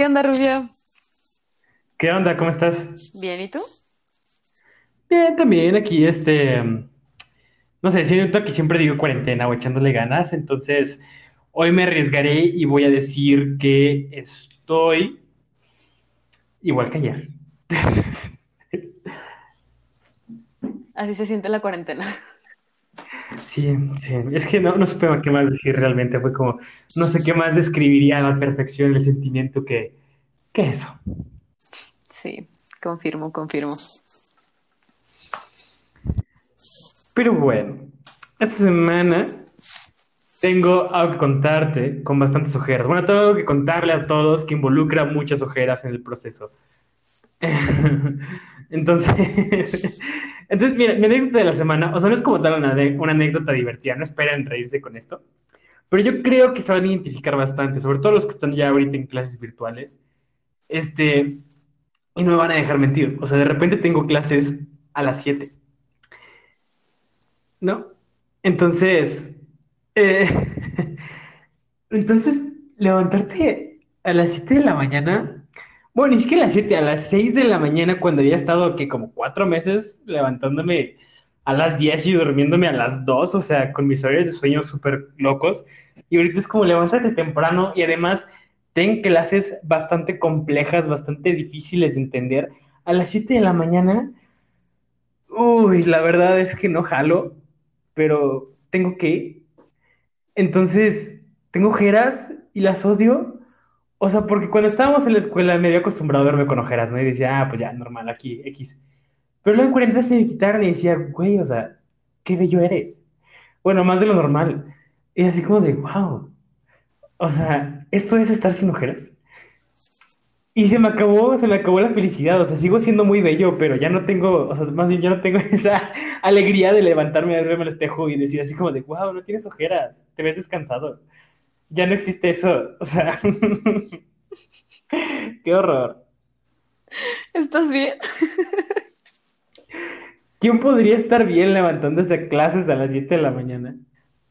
¿Qué onda, Rubio? ¿Qué onda? ¿Cómo estás? Bien, ¿y tú? Bien, también aquí, este, no sé, siento que siempre digo cuarentena o echándole ganas, entonces hoy me arriesgaré y voy a decir que estoy igual que ayer. Así se siente la cuarentena. Sí, sí, es que no, no supe qué más decir realmente, fue como, no sé qué más describiría a la perfección el sentimiento que, que eso. Sí, confirmo, confirmo. Pero bueno, esta semana tengo algo que contarte con bastantes ojeras. Bueno, tengo algo que contarle a todos que involucra muchas ojeras en el proceso. Entonces, entonces, mira, mi anécdota de la semana, o sea, no es como tal una, una anécdota divertida, no esperen reírse con esto, pero yo creo que se van a identificar bastante, sobre todo los que están ya ahorita en clases virtuales, este, y no me van a dejar mentir, o sea, de repente tengo clases a las 7 ¿no? Entonces, eh, entonces, levantarte a las 7 de la mañana, bueno, ni siquiera a las 7, a las 6 de la mañana, cuando había estado, que como cuatro meses levantándome a las 10 y durmiéndome a las 2, o sea, con mis horarios de sueño súper locos, y ahorita es como levantarte temprano y además ten clases bastante complejas, bastante difíciles de entender. A las 7 de la mañana, uy, la verdad es que no jalo pero tengo que. Entonces, tengo ojeras y las odio. O sea, porque cuando estábamos en la escuela me había acostumbrado a verme con ojeras, ¿no? Y decía, ah, pues ya, normal, aquí, X. Pero luego en cuarentena se me quitaron y decía, güey, o sea, qué bello eres. Bueno, más de lo normal. Y así como de, wow. O sea, ¿esto es estar sin ojeras? Y se me acabó, se me acabó la felicidad, o sea, sigo siendo muy bello, pero ya no tengo, o sea, más bien ya no tengo esa alegría de levantarme a verme al espejo y decir así como de, wow, no tienes ojeras, te ves descansado. Ya no existe eso, o sea, qué horror. ¿Estás bien? ¿Quién podría estar bien levantándose a clases a las 7 de la mañana?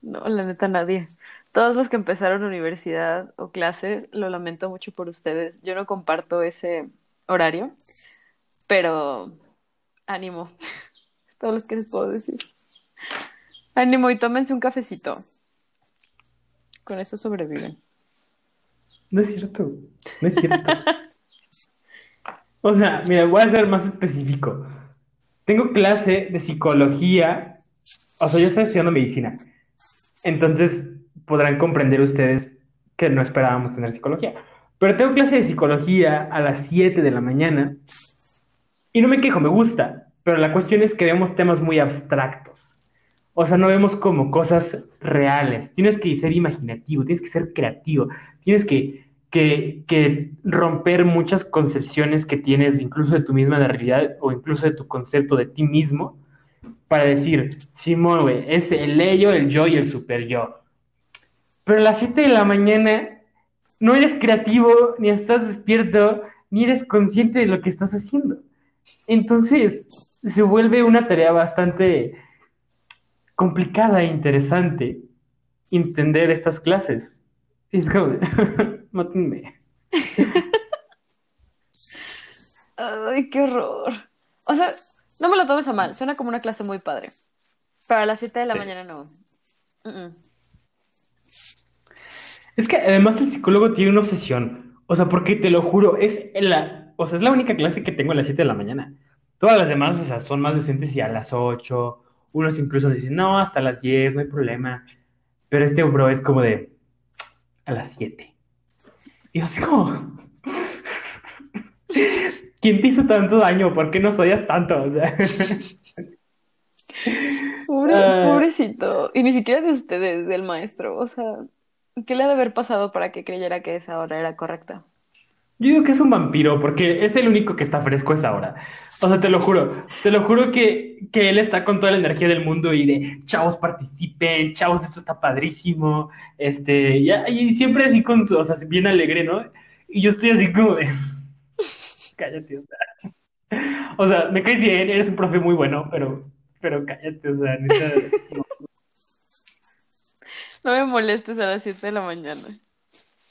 No, la neta nadie. Todos los que empezaron universidad o clases, lo lamento mucho por ustedes. Yo no comparto ese horario, pero ánimo. Es todo lo que les puedo decir. Ánimo y tómense un cafecito. Con eso sobreviven. No es cierto. No es cierto. o sea, mira, voy a ser más específico. Tengo clase de psicología. O sea, yo estoy estudiando medicina. Entonces, podrán comprender ustedes que no esperábamos tener psicología. Pero tengo clase de psicología a las 7 de la mañana y no me quejo, me gusta, pero la cuestión es que vemos temas muy abstractos. O sea, no vemos como cosas reales. Tienes que ser imaginativo, tienes que ser creativo, tienes que, que, que romper muchas concepciones que tienes incluso de tu misma realidad o incluso de tu concepto de ti mismo para decir, Simón, güey, es el ello, el yo y el super yo. Pero a las 7 de la mañana no eres creativo, ni estás despierto, ni eres consciente de lo que estás haciendo. Entonces, se vuelve una tarea bastante complicada e interesante entender estas clases. Es como, mátenme. Ay, qué horror. O sea, no me lo tomes a mal, suena como una clase muy padre. Pero a las 7 de la Sí. mañana no. Es que además el psicólogo tiene una obsesión. O sea, porque te lo juro, es la, o sea, es la única clase que tengo a las 7 de la mañana. Todas las demás, o sea, son más decentes y a las 8. Unos incluso dicen, no, hasta las 10, no hay problema. Pero este bro es como de a las 7. Y yo así como, ¿quién te hizo tanto daño? ¿Por qué nos odias tanto? O sea, Pobre- Ah. pobrecito. Y ni siquiera de ustedes, del maestro. O sea, ¿qué le ha de haber pasado para que creyera que esa hora era correcta? Yo digo que es un vampiro porque es el único que está fresco esa hora. O sea, te lo juro, te lo juro que, que él está con toda la energía del mundo y de chavos participen, chavos, esto está padrísimo. Este, y, y siempre así con su, o sea, bien alegre, ¿no? Y yo estoy así como de, cállate, o sea. O sea, me caes bien, eres un profe muy bueno, pero, pero cállate, o sea, no. No me molestes a las 7 de la mañana.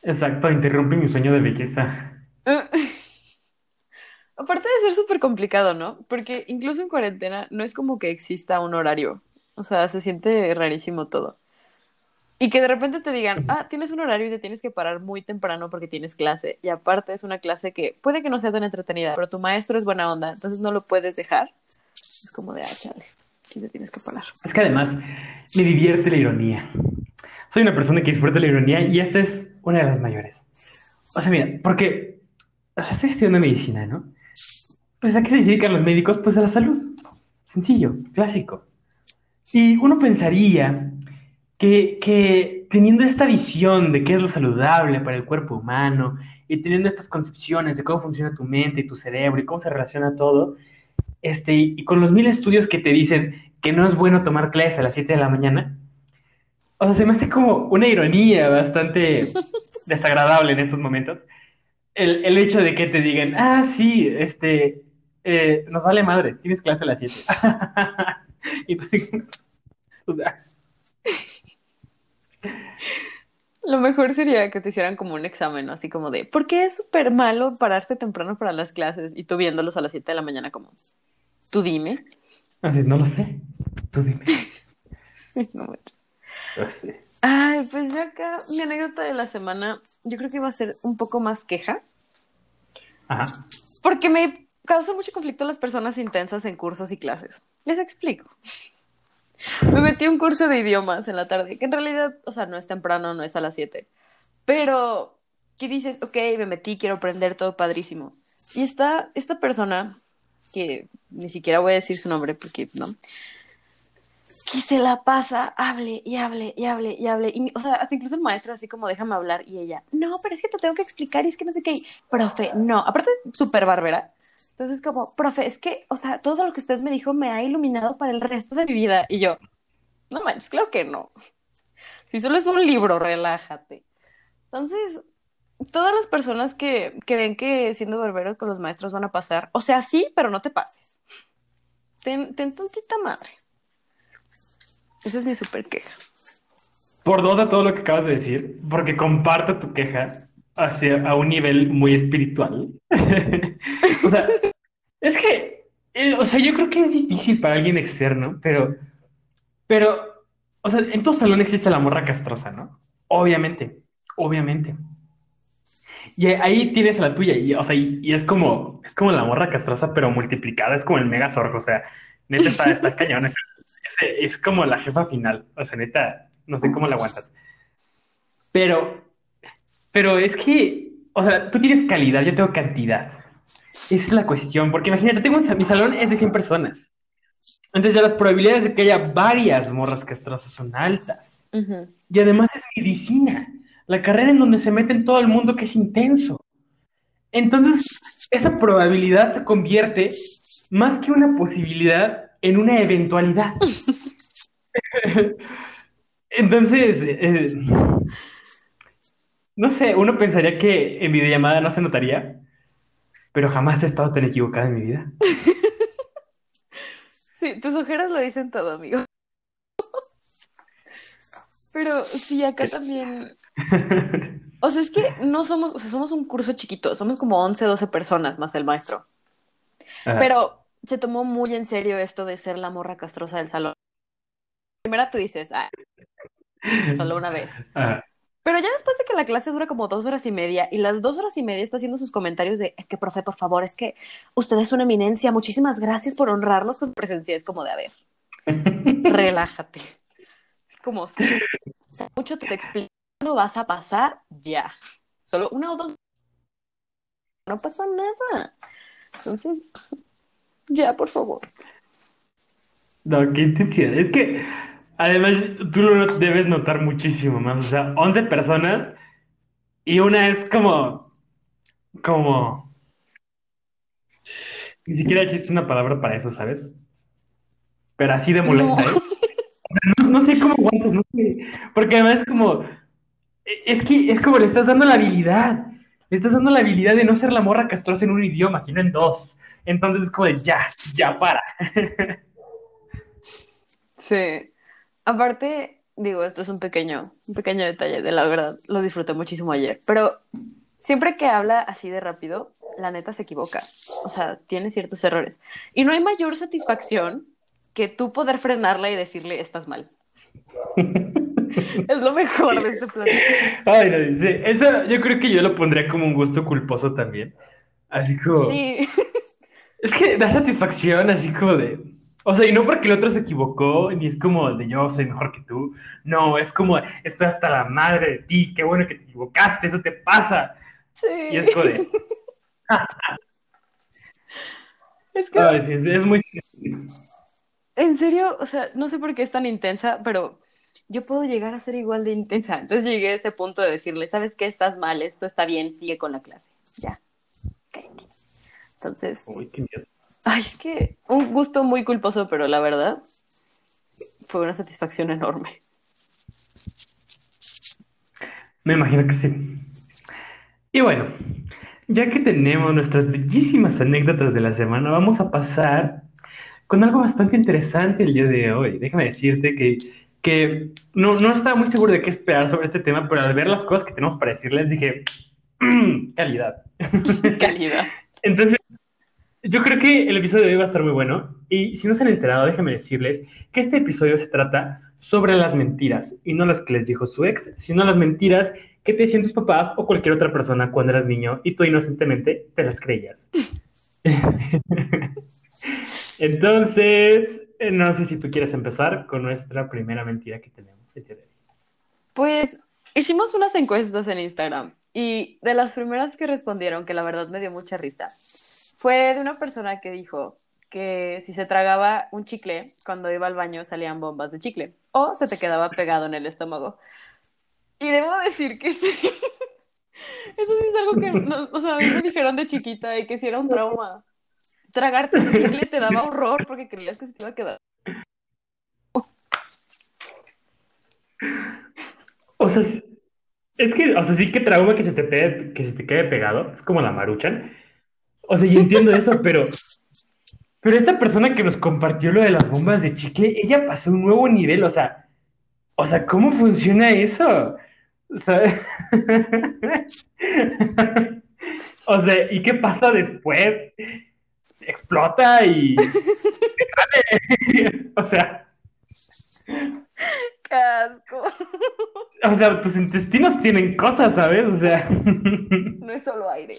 Exacto, interrumpe mi sueño de belleza. Aparte de ser súper complicado, ¿no? Porque incluso en cuarentena no es como que exista un horario. O sea, se siente rarísimo todo. Y que de repente te digan, ah, tienes un horario y te tienes que parar muy temprano porque tienes clase. Y aparte es una clase que puede que no sea tan entretenida, pero tu maestro es buena onda, entonces no lo puedes dejar. Es como de, ah, chale, sí te tienes que parar. Es que además me divierte la ironía. Soy una persona que disfruta la ironía y esta es una de las mayores. O sea, mira, porque o sea, estoy estudiando medicina, ¿no? Pues a qué se dedican los médicos? Pues a la salud. Sencillo, clásico. Y uno pensaría que, que, teniendo esta visión de qué es lo saludable para el cuerpo humano y teniendo estas concepciones de cómo funciona tu mente y tu cerebro y cómo se relaciona todo, este, y con los mil estudios que te dicen que no es bueno tomar clases a las 7 de la mañana, o sea, se me hace como una ironía bastante desagradable en estos momentos. El, el hecho de que te digan, ah, sí, este, eh, nos vale madre, tienes clase a las 7. y tú Lo mejor sería que te hicieran como un examen, así como de, ¿por qué es súper malo pararte temprano para las clases? Y tú viéndolos a las 7 de la mañana como, tú dime. Así, no lo sé, tú dime. no. No sé. Ay, pues yo acá, mi anécdota de la semana, yo creo que iba a ser un poco más queja. Ajá. Porque me causa mucho conflicto las personas intensas en cursos y clases. Les explico. Me metí a un curso de idiomas en la tarde, que en realidad, o sea, no es temprano, no es a las 7. Pero, ¿qué dices? Ok, me metí, quiero aprender todo padrísimo. Y está esta persona, que ni siquiera voy a decir su nombre porque no, que se la pasa, hable y hable y hable y hable. Y, o sea, hasta incluso el maestro así como déjame hablar y ella, no, pero es que te tengo que explicar y es que no sé qué. Profe, no, aparte súper bárbara. Entonces como, profe, es que, o sea, todo lo que usted me dijo me ha iluminado para el resto de mi vida. Y yo, no manches, claro que no. Si solo es un libro, relájate. Entonces, todas las personas que, ven que siendo barbero con los maestros van a pasar, o sea, sí, pero no te pases. Ten, ten tantita madre. Esa es mi super queja. Por dos a todo lo que acabas de decir, porque comparto tu queja hacia a un nivel muy espiritual. o sea, es que, eh, o sea, yo creo que es difícil para alguien externo, pero, pero, o sea, en tu salón existe la morra castrosa, ¿no? Obviamente, obviamente. Y ahí tienes a la tuya, y, o sea, y, es como, es como la morra castrosa, pero multiplicada, es como el mega zorro, o sea, neta está, está cañón. Es, es como la jefa final, o sea, neta, no sé cómo la aguantas. Pero, pero es que, o sea, tú tienes calidad, yo tengo cantidad. Esa es la cuestión, porque imagínate, tengo un, mi salón es de 100 personas. Entonces ya las probabilidades de que haya varias morras castrosas son altas. Y además es medicina, la carrera en donde se mete en todo el mundo que es intenso. Entonces, esa probabilidad se convierte más que una posibilidad en una eventualidad. Entonces, eh, no sé, uno pensaría que en videollamada no se notaría, pero jamás he estado tan equivocada en mi vida. Sí, tus ojeras lo dicen todo, amigo. Pero sí, acá también. O sea, es que no somos, o sea, somos un curso chiquito, somos como 11, 12 personas más el maestro. Ajá. Pero se tomó muy en serio esto de ser la morra castrosa del salón. Primero tú dices, ah, solo una vez. Ajá. Pero ya después de que la clase dura como dos horas y media y las dos horas y media está haciendo sus comentarios de, es que, profe, por favor, es que usted es una eminencia, muchísimas gracias por honrarnos con su presencia. Es como de, a ver, relájate. Como si mucho te explico vas a pasar, ya. Solo una o dos. No pasa nada. Entonces, ya, por favor. No, qué intensidad. Es que además tú lo debes notar muchísimo más. O sea, 11 personas y una es como, como, ni siquiera existe una palabra para eso, ¿sabes? Pero así de molesta, No. ¿eh? No, no sé cómo aguantas, no sé. Porque además es como, es que es como le estás dando la habilidad. Le estás dando la habilidad de no ser la morra castrosa en un idioma, sino en dos. Entonces es como de ya, ya para. Sí. Aparte, digo, esto es un pequeño, un pequeño detalle de la verdad. Lo disfruté muchísimo ayer. Pero siempre que habla así de rápido, la neta se equivoca. O sea, tiene ciertos errores. Y no hay mayor satisfacción que tú poder frenarla y decirle, estás mal. es lo mejor de este plan. Ay, no, sí, eso yo creo que yo lo pondría como un gusto culposo también. Así como. Sí. Es que da satisfacción, así como de. O sea, y no porque el otro se equivocó, ni es como de yo soy mejor que tú. No, es como estoy hasta la madre de ti, qué bueno que te equivocaste, eso te pasa. Sí. Y es como de. Es que, Ay, sí, es, es muy. en serio, o sea, no sé por qué es tan intensa, pero yo puedo llegar a ser igual de intensa. Entonces llegué a ese punto de decirle, ¿sabes qué? Estás mal, esto está bien, sigue con la clase. Ya. Entonces, Uy, qué miedo. ay, es que un gusto muy culposo, pero la verdad fue una satisfacción enorme. Me imagino que sí. Y bueno, ya que tenemos nuestras bellísimas anécdotas de la semana, vamos a pasar con algo bastante interesante el día de hoy. Déjame decirte que, que no, no estaba muy seguro de qué esperar sobre este tema, pero al ver las cosas que tenemos para decirles dije, "Mm, calidad. Calidad. Entonces, yo creo que el episodio de hoy va a estar muy bueno. Y si no se han enterado, déjenme decirles que este episodio se trata sobre las mentiras. Y no las que les dijo su ex, sino las mentiras que te decían tus papás o cualquier otra persona cuando eras niño y tú inocentemente te las creías. Entonces, eh, no sé si tú quieres empezar con nuestra primera mentira que tenemos. Pues hicimos unas encuestas en Instagram y de las primeras que respondieron, que la verdad me dio mucha risa, fue de una persona que dijo que si se tragaba un chicle, cuando iba al baño salían bombas de chicle o se te quedaba pegado en el estómago. Y debo decir que sí. Eso sí es algo que nos- o sea, dijeron de chiquita y que sí era un trauma. Tragarte un chicle te daba horror porque creías que se te iba a quedar. O sea, es que, o sea, sí que trauma que se te pegue- que se te quede pegado. Es como la maruchan. O sea, yo entiendo eso, pero, pero esta persona que nos compartió lo de las bombas de chicle, ella pasó un nuevo nivel. O sea, o sea, ¿cómo funciona eso? O sea, o sea, ¿y qué pasa después? Explota y, o sea, ¡Qué asco! o sea, tus intestinos tienen cosas, ¿sabes? O sea. No es solo aire.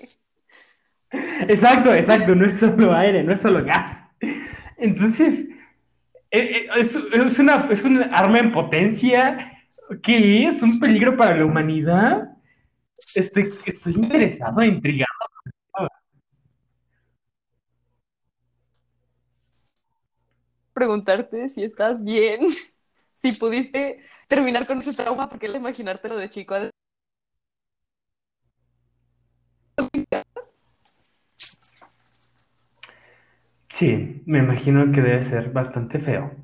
Exacto, exacto, no es solo aire, no es solo gas. Entonces, eh, eh, es, es una, es un arma en potencia que es un peligro para la humanidad. Estoy, estoy interesado, intrigado. Preguntarte si estás bien, si pudiste terminar con ese trauma, porque el imaginártelo de chico. Sí, me imagino que debe ser bastante feo.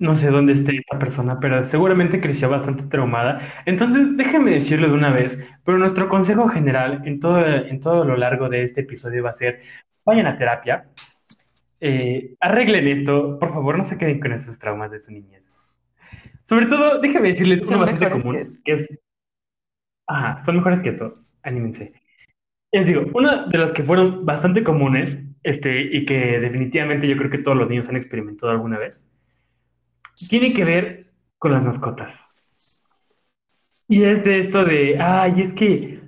No sé dónde esté esta persona, pero seguramente creció bastante traumada. Entonces, déjenme decirlo de una vez, pero nuestro consejo general en todo, en todo lo largo de este episodio va a ser, vayan a terapia, eh, arreglen esto, por favor, no se queden con esos traumas de su niñez. Sobre todo, déjenme decirles uno Son bastante mejores común, que esto. que es... Ajá, son mejores que esto, anímense. Les digo, uno de los que fueron bastante comunes, este, y que definitivamente yo creo que todos los niños han experimentado alguna vez, tiene que ver con las mascotas. Y es de esto de, ay, es que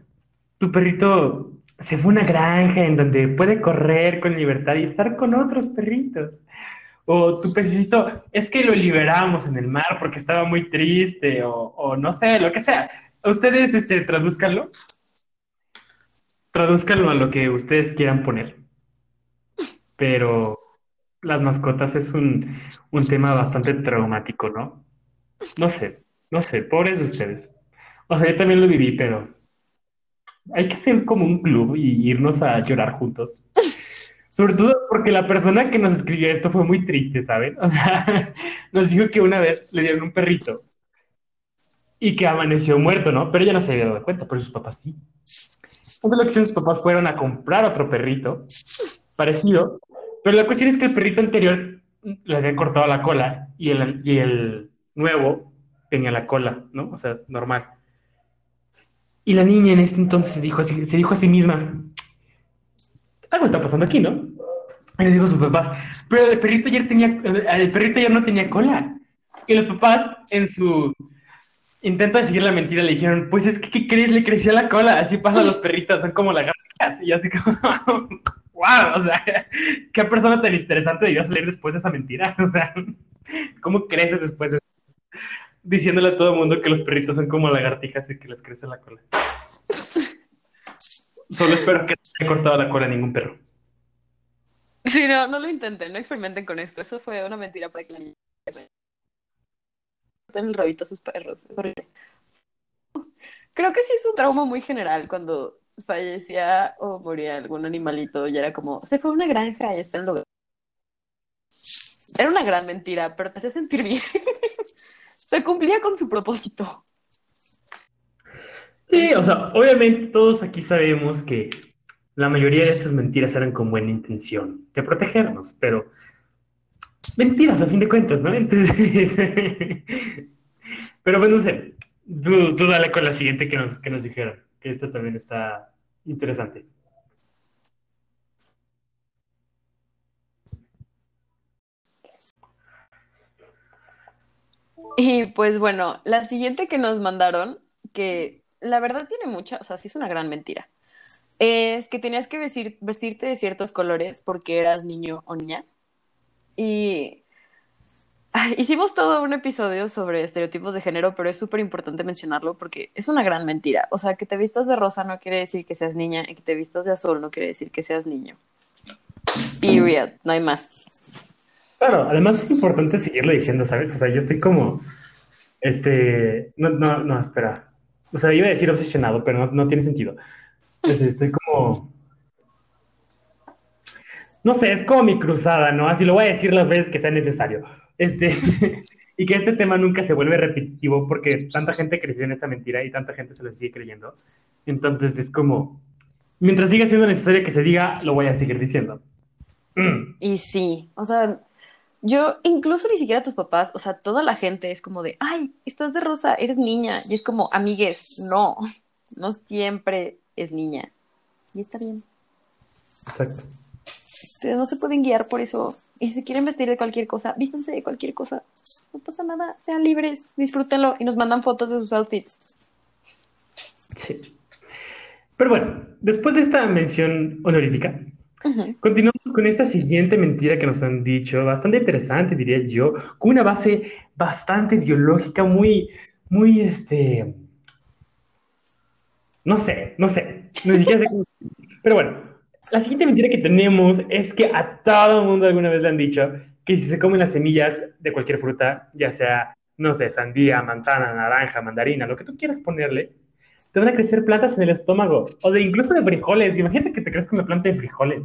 tu perrito se fue a una granja en donde puede correr con libertad y estar con otros perritos. O tu pececito, es que lo liberamos en el mar porque estaba muy triste, o, no sé, lo que sea. Ustedes, este, tradúzcanlo. Tradúzcanlo a lo que ustedes quieran poner. Pero las mascotas es un, un tema bastante traumático, ¿no? No sé, no sé, pobres de ustedes. O sea, yo también lo viví, pero hay que hacer como un club y irnos a llorar juntos. Sobre todo porque la persona que nos escribió esto fue muy triste, ¿saben? O sea, nos dijo que una vez le dieron un perrito y que amaneció muerto, ¿no? Pero ella no se había dado cuenta, pero sus papás sí. Entonces lo que hicieron sus papás fueron a comprar otro perrito parecido, pero la cuestión es que el perrito anterior le habían cortado la cola y el, y el nuevo tenía la cola, ¿no? O sea, normal. Y la niña en este entonces dijo, así, se dijo a sí misma, algo está pasando aquí, ¿no? Y les dijo a sus papás, pero el perrito ayer tenía, el perrito ayer no tenía cola. Y los papás, en su intento de seguir la mentira, le dijeron, pues es que, ¿qué crees? Le creció la cola, así pasan los perritos, son como lagartijas. Y así como, wow, o sea, qué persona tan interesante debió salir después de esa mentira. O sea, ¿cómo creces después de diciéndole a todo el mundo que los perritos son como lagartijas y que les crece la cola? Solo espero que no haya cortado la cola a ningún perro. Sí, no, no lo intenten, no experimenten con esto. Eso fue una mentira para que la niña en el rabito a sus perros. Creo que sí es un trauma muy general cuando fallecía o moría algún animalito y era como, se fue a una granja y está en lugar. Era una gran mentira, pero te hacía sentir bien. se cumplía con su propósito. Sí, o sea, obviamente todos aquí sabemos que la mayoría de estas mentiras eran con buena intención, de protegernos, pero mentiras a fin de cuentas, ¿no? Entonces, pero bueno, no sé, tú, tú, dale con la siguiente que nos, que nos dijeron, que esta también está interesante. Y pues bueno, la siguiente que nos mandaron, que la verdad tiene mucha, o sea, sí es una gran mentira, es que tenías que vestir, vestirte de ciertos colores porque eras niño o niña. Y hicimos todo un episodio sobre estereotipos de género, pero es súper importante mencionarlo porque es una gran mentira. O sea, que te vistas de rosa no quiere decir que seas niña y que te vistas de azul no quiere decir que seas niño. Period, no hay más. Claro, además es importante seguirlo diciendo, ¿sabes? O sea, yo estoy como, este, no, no, no, espera. O sea, iba a decir obsesionado, pero no, no tiene sentido. Entonces, estoy como, no sé, es como mi cruzada, ¿no? Así lo voy a decir las veces que sea necesario. Este, y que este tema nunca se vuelve repetitivo porque tanta gente creció en esa mentira y tanta gente se lo sigue creyendo. Entonces es como, mientras siga siendo necesario que se diga, lo voy a seguir diciendo. Mm. Y sí, o sea, yo, incluso ni siquiera tus papás, o sea, toda la gente es como de, ay, estás de rosa, eres niña. Y es como, amigues, no, no siempre es niña. Y está bien. Exacto. Ustedes no se pueden guiar por eso. Y si quieren vestir de cualquier cosa, vístanse de cualquier cosa. No pasa nada, sean libres, disfrútenlo y nos mandan fotos de sus outfits. Sí. Pero bueno, después de esta mención honorífica, Continuamos con esta siguiente mentira que nos han dicho, bastante interesante, diría yo, con una base bastante biológica, muy, muy, este, no sé, no sé, no siquiera sé cómo... Pero bueno, la siguiente mentira que tenemos es que a todo mundo alguna vez le han dicho que si se comen las semillas de cualquier fruta, ya sea, no sé, sandía, manzana, naranja, mandarina, lo que tú quieras ponerle, te van a crecer plantas en el estómago, o de incluso de frijoles. Imagínate que te crezca una planta de frijoles.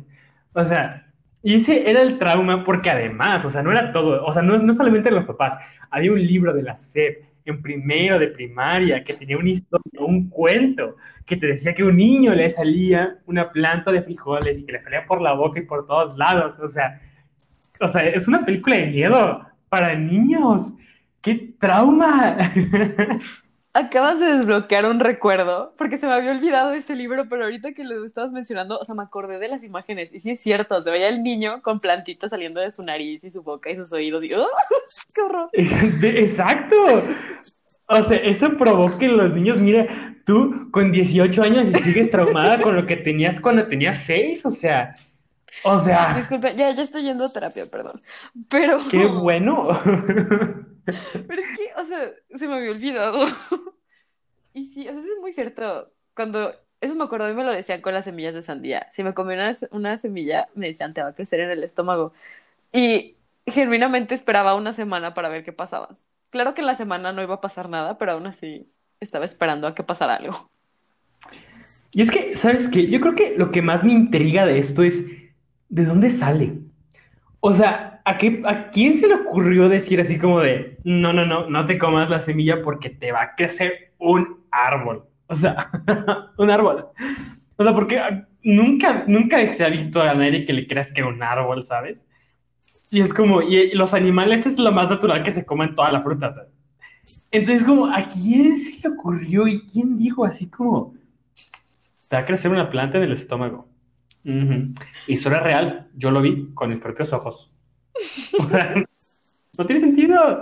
O sea, y ese era el trauma porque además, o sea, no era todo, o sea, no, no solamente los papás, había un libro de la SEP en primero de primaria que tenía una historia, un cuento, que te decía que un niño le salía una planta de frijoles y que le salía por la boca y por todos lados. O sea, o sea, es una película de miedo para niños. ¡Qué trauma! Acabas de desbloquear un recuerdo, porque se me había olvidado ese libro, pero ahorita que lo estabas mencionando, o sea, me acordé de las imágenes, y sí es cierto, se veía el niño con plantitas saliendo de su nariz y su boca y sus oídos, y ¡oh! ¡qué horror! Exacto. O sea, eso provocó que los niños, mira, tú con 18 años y sigues traumada con lo que tenías cuando tenías 6, o sea, o sea... Disculpe, ya, ya estoy yendo a terapia, perdón, pero... ¡Qué bueno! Pero es que, o sea, se me había olvidado. Y sí, o sea, eso es muy cierto. Cuando, eso me acuerdo, a mí me lo decían con las semillas de sandía. Si me comía una, una semilla, me decían, te va a crecer en el estómago. Y genuinamente esperaba una semana para ver qué pasaba. Claro que en la semana no iba a pasar nada, pero aún así estaba esperando a que pasara algo. Y es que, ¿sabes qué? Yo creo que lo que más me intriga de esto es, ¿de dónde sale? O sea, ¿A, qué, ¿A quién se le ocurrió decir así como de, no, no, no, no te comas la semilla porque te va a crecer un árbol? O sea, un árbol. O sea, porque nunca, nunca se ha visto a nadie que le crezca un árbol, ¿sabes? Y es como, y los animales es lo más natural que se comen toda la fruta, ¿sabes? Entonces, como, ¿a quién se le ocurrió y quién dijo así como, te va a crecer una planta en el estómago? Ujú. Historia real, yo lo vi con mis propios ojos. No tiene sentido.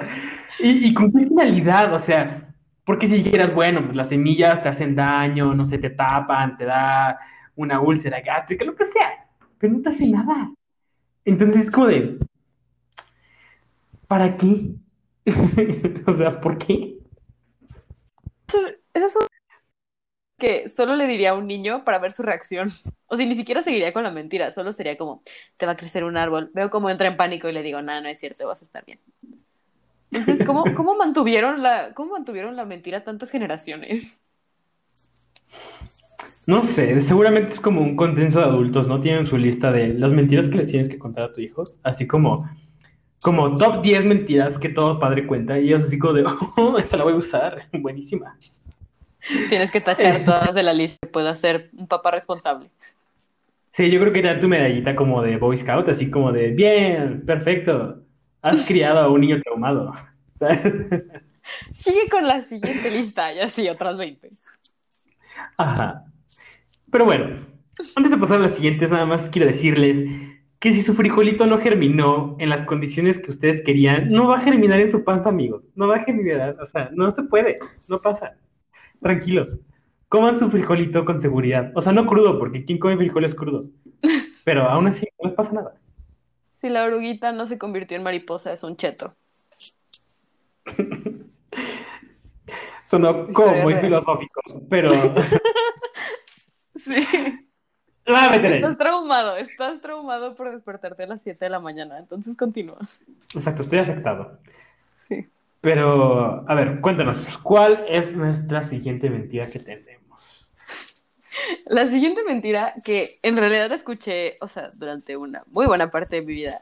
¿Y, con qué finalidad? O sea, porque si dijeras, bueno, pues las semillas te hacen daño, no sé, te tapan, te da una úlcera gástrica, lo que sea, pero no te hace nada. Entonces es como ¿para qué? O sea, ¿por qué? Esas son que solo le diría a un niño para ver su reacción. O sea, ni siquiera seguiría con la mentira, solo sería como, te va a crecer un árbol. Veo cómo entra en pánico y le digo, nada, no es cierto, vas a estar bien. Entonces, ¿cómo, cómo mantuvieron la, cómo mantuvieron la mentira tantas generaciones? No sé, seguramente es como un consenso de adultos, ¿no? Tienen su lista de las mentiras que les tienes que contar a tu hijo, así como, como top 10 mentiras que todo padre cuenta, y ellos así como de, oh, esta la voy a usar, buenísima. Tienes que tachar todas de la lista, puedo ser un papá responsable. Sí, yo creo que era tu medallita como de Boy Scout, así como de, bien, perfecto, has criado a un niño traumado. Sigue con la siguiente lista y así otras 20. Ajá. Pero bueno, antes de pasar a las siguientes, nada más quiero decirles que si su frijolito no germinó en las condiciones que ustedes querían, no va a germinar en su panza, amigos. No va a germinar, o sea, no se puede, no pasa. Tranquilos. Coman su frijolito con seguridad. O sea, no crudo, porque ¿quién come frijoles crudos? Pero aún así, no les pasa nada. Si la oruguita no se convirtió en mariposa, es un cheto. Sonó como muy filosófico, pero... Sí. Estás traumado, estás traumado por despertarte a las 7 de la mañana, entonces continúa. Exacto, estoy afectado. Sí. Pero, a ver, cuéntanos, ¿cuál es nuestra siguiente mentira que tenemos? La siguiente mentira que en realidad la escuché, o sea, durante una muy buena parte de mi vida,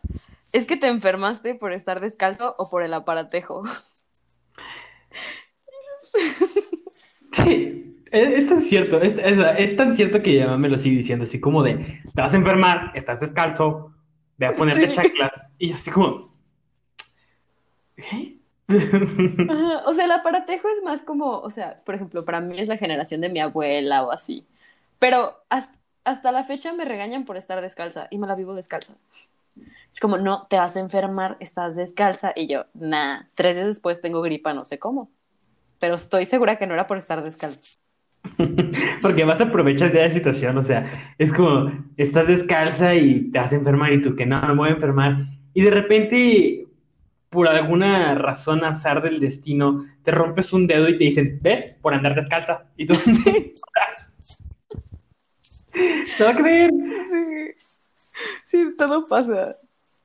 es que te enfermaste por estar descalzo o por el aparatejo. Sí, es, es tan cierto, es, es- es tan cierto que ya me lo sigue diciendo, así como de, te vas a enfermar, estás descalzo, ve a ponerte Sí. chanclas, y yo así como, ¿qué? O sea, el aparatejo es más como, o sea, por ejemplo, para mí es la generación de mi abuela o así. Pero hasta, hasta la fecha me regañan por estar descalza y me la vivo descalza. Es como, no, te vas a enfermar, estás descalza. Y yo, nah, tres días después tengo gripa, no sé cómo. Pero estoy segura que no era por estar descalza. Porque vas a aprovechar de la situación, o sea, es como, estás descalza y te vas a enfermar y tú que no, no me voy a enfermar. Y de repente, por alguna razón azar del destino, te rompes un dedo y te dicen, ¿ves? Por andar descalza. Y tú, ¿se va a creer? Sí, sí, todo pasa.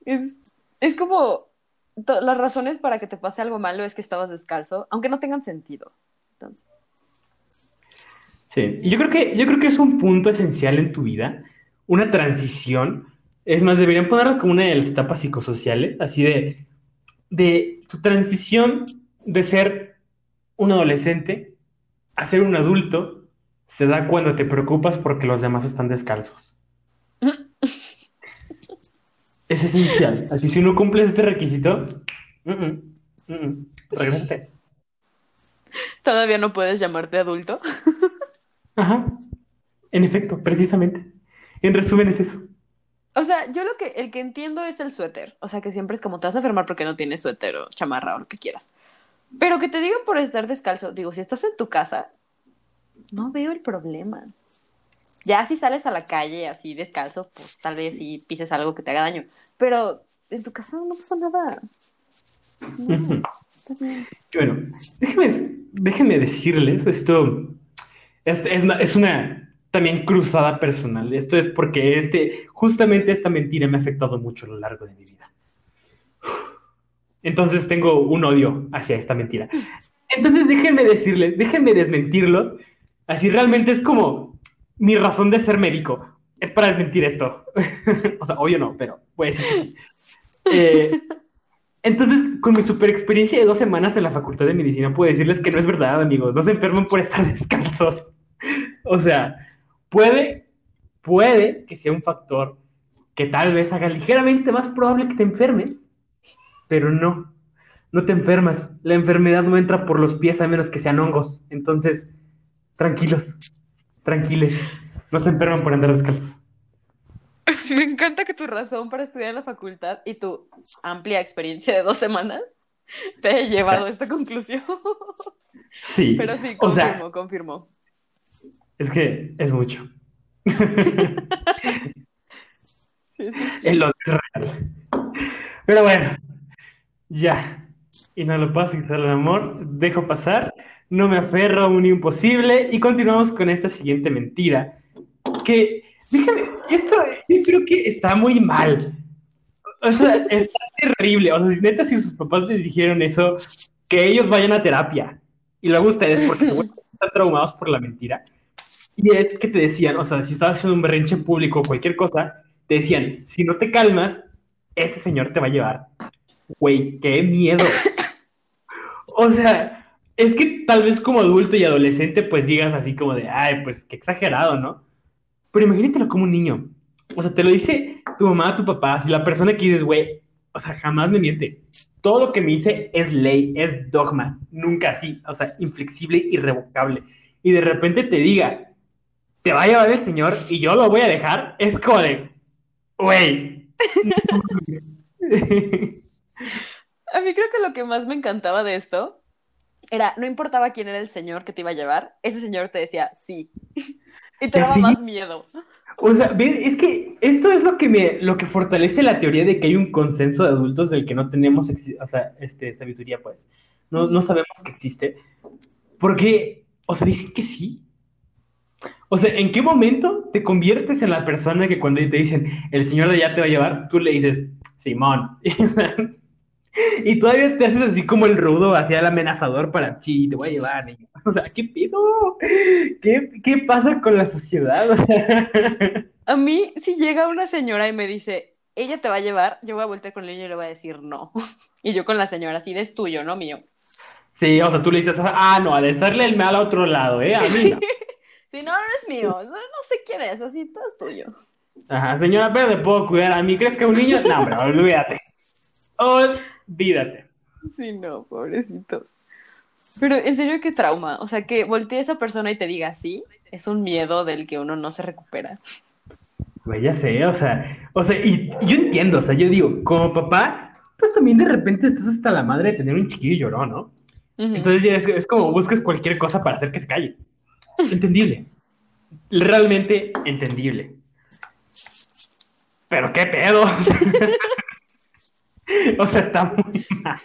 Es, es como, las razones para que te pase algo malo es que estabas descalzo, aunque no tengan sentido. Entonces, Sí, y yo creo que, yo creo que es un punto esencial en tu vida, una transición. Es más, deberían ponerlo como una de las etapas psicosociales, así de, de tu transición de ser un adolescente a ser un adulto, se da cuando te preocupas porque los demás están descalzos. Es esencial. Así, si no cumples este requisito, mm, mm, mm, mm, regrésate. todavía no puedes llamarte adulto. Ajá. En efecto, precisamente. En resumen es eso. O sea, yo lo que, el que entiendo es el suéter. O sea, que siempre es como te vas a enfermar porque no tienes suéter o chamarra o lo que quieras. Pero que te digan por estar descalzo, digo, si estás en tu casa, no veo el problema. Ya si sales a la calle así descalzo, pues tal vez sí pises algo que te haga daño. Pero en tu casa no pasa nada. No. Bueno, déjenme, decirles, esto es una también cruzada personal. Esto es porque este, justamente esta mentira me ha afectado mucho a lo largo de mi vida. Entonces tengo un odio hacia esta mentira. Entonces déjenme decirles, déjenme desmentirlos. Así realmente es como mi razón de ser médico. Es para desmentir esto. o sea, obvio no, pero pues. Eh, entonces, con mi super experiencia de dos semanas en la facultad de medicina, puedo decirles que no es verdad, amigos. No se enferman por estar descalzos. O sea, puede, puede que sea un factor que tal vez haga ligeramente más probable que te enfermes, pero no. no te enfermas. La enfermedad no entra por los pies a menos que sean hongos. Entonces, tranquilos, tranquiles. No se enferman por andar descalzos. Me encanta que tu razón para estudiar en la facultad y tu amplia experiencia de dos semanas te haya llevado a esta conclusión. Sí. Pero sí, o sea, confirmo, confirmo. Es que es mucho. El lo es real. Pero bueno, ya. Y no lo paso quitar el amor. Dejo pasar. No me aferro a un imposible. Y continuamos con esta siguiente mentira. Que, déjame, esto yo creo que está muy mal. O sea, está terrible. O sea, neta, si sus papás les dijeron eso, que ellos vayan a terapia. Y luego ustedes, porque seguramente están traumados por la mentira. Y es que te decían, o sea, si estabas haciendo un berrinche público o cualquier cosa, te decían, si no te calmas, ese señor te va a llevar. Güey, qué miedo. O sea, es que tal vez como adulto y adolescente, pues digas así como de, ay, pues qué exagerado, ¿no? Pero imagínatelo como un niño. O sea, te lo dice tu mamá, tu papá, si la persona que dices, güey, o sea, jamás me miente. Todo lo que me dice es ley, es dogma, nunca así, o sea, inflexible, irrevocable. Y de repente te diga, te va a llevar el señor y yo lo voy a dejar, es como de, güey. A mí creo que lo que más me encantaba de esto era, no importaba quién era el señor que te iba a llevar, ese señor te decía sí. Y te daba sí. más miedo. O sea, ¿ves? es que esto es lo que me, lo que fortalece la teoría de que hay un consenso de adultos del que no tenemos, o sea, este, sabiduría, pues. No, no sabemos que existe. Porque, o sea, dicen que sí. O sea, ¿en qué momento te conviertes en la persona que cuando te dicen, el señor de allá te va a llevar, tú le dices, Simón? Y todavía te haces así como el rudo hacia el amenazador para, sí, te voy a llevar, niño. O sea, ¿qué pido? ¿Qué, qué pasa con la sociedad? A mí, si llega una señora y me dice, ella te va a llevar, yo voy a voltear con el niño y le voy a decir no. Y yo con la señora, así es tuyo, no mío. Sí, o sea, tú le dices, ah, no, a desarle el mal a otro lado, ¿eh? A mí no. Si no, no es mío, no, no sé quién es, así todo es tuyo. Ajá, señora, pero le puedo cuidar a mí. ¿Crees que un niño? No, hombre, olvídate. Olvídate. Sí, no, pobrecito. Pero en serio, qué trauma. O sea, que voltee a esa persona y te diga sí, es un miedo del que uno no se recupera. Güey, ya sé, o sea, o sea, y yo entiendo, o sea, yo digo, como papá, pues también de repente estás hasta la madre de tener un chiquillo llorón, ¿no? Entonces ya es, es como buscas cualquier cosa para hacer que se calle. Entendible. Realmente entendible. Pero qué pedo. o sea, está muy mal.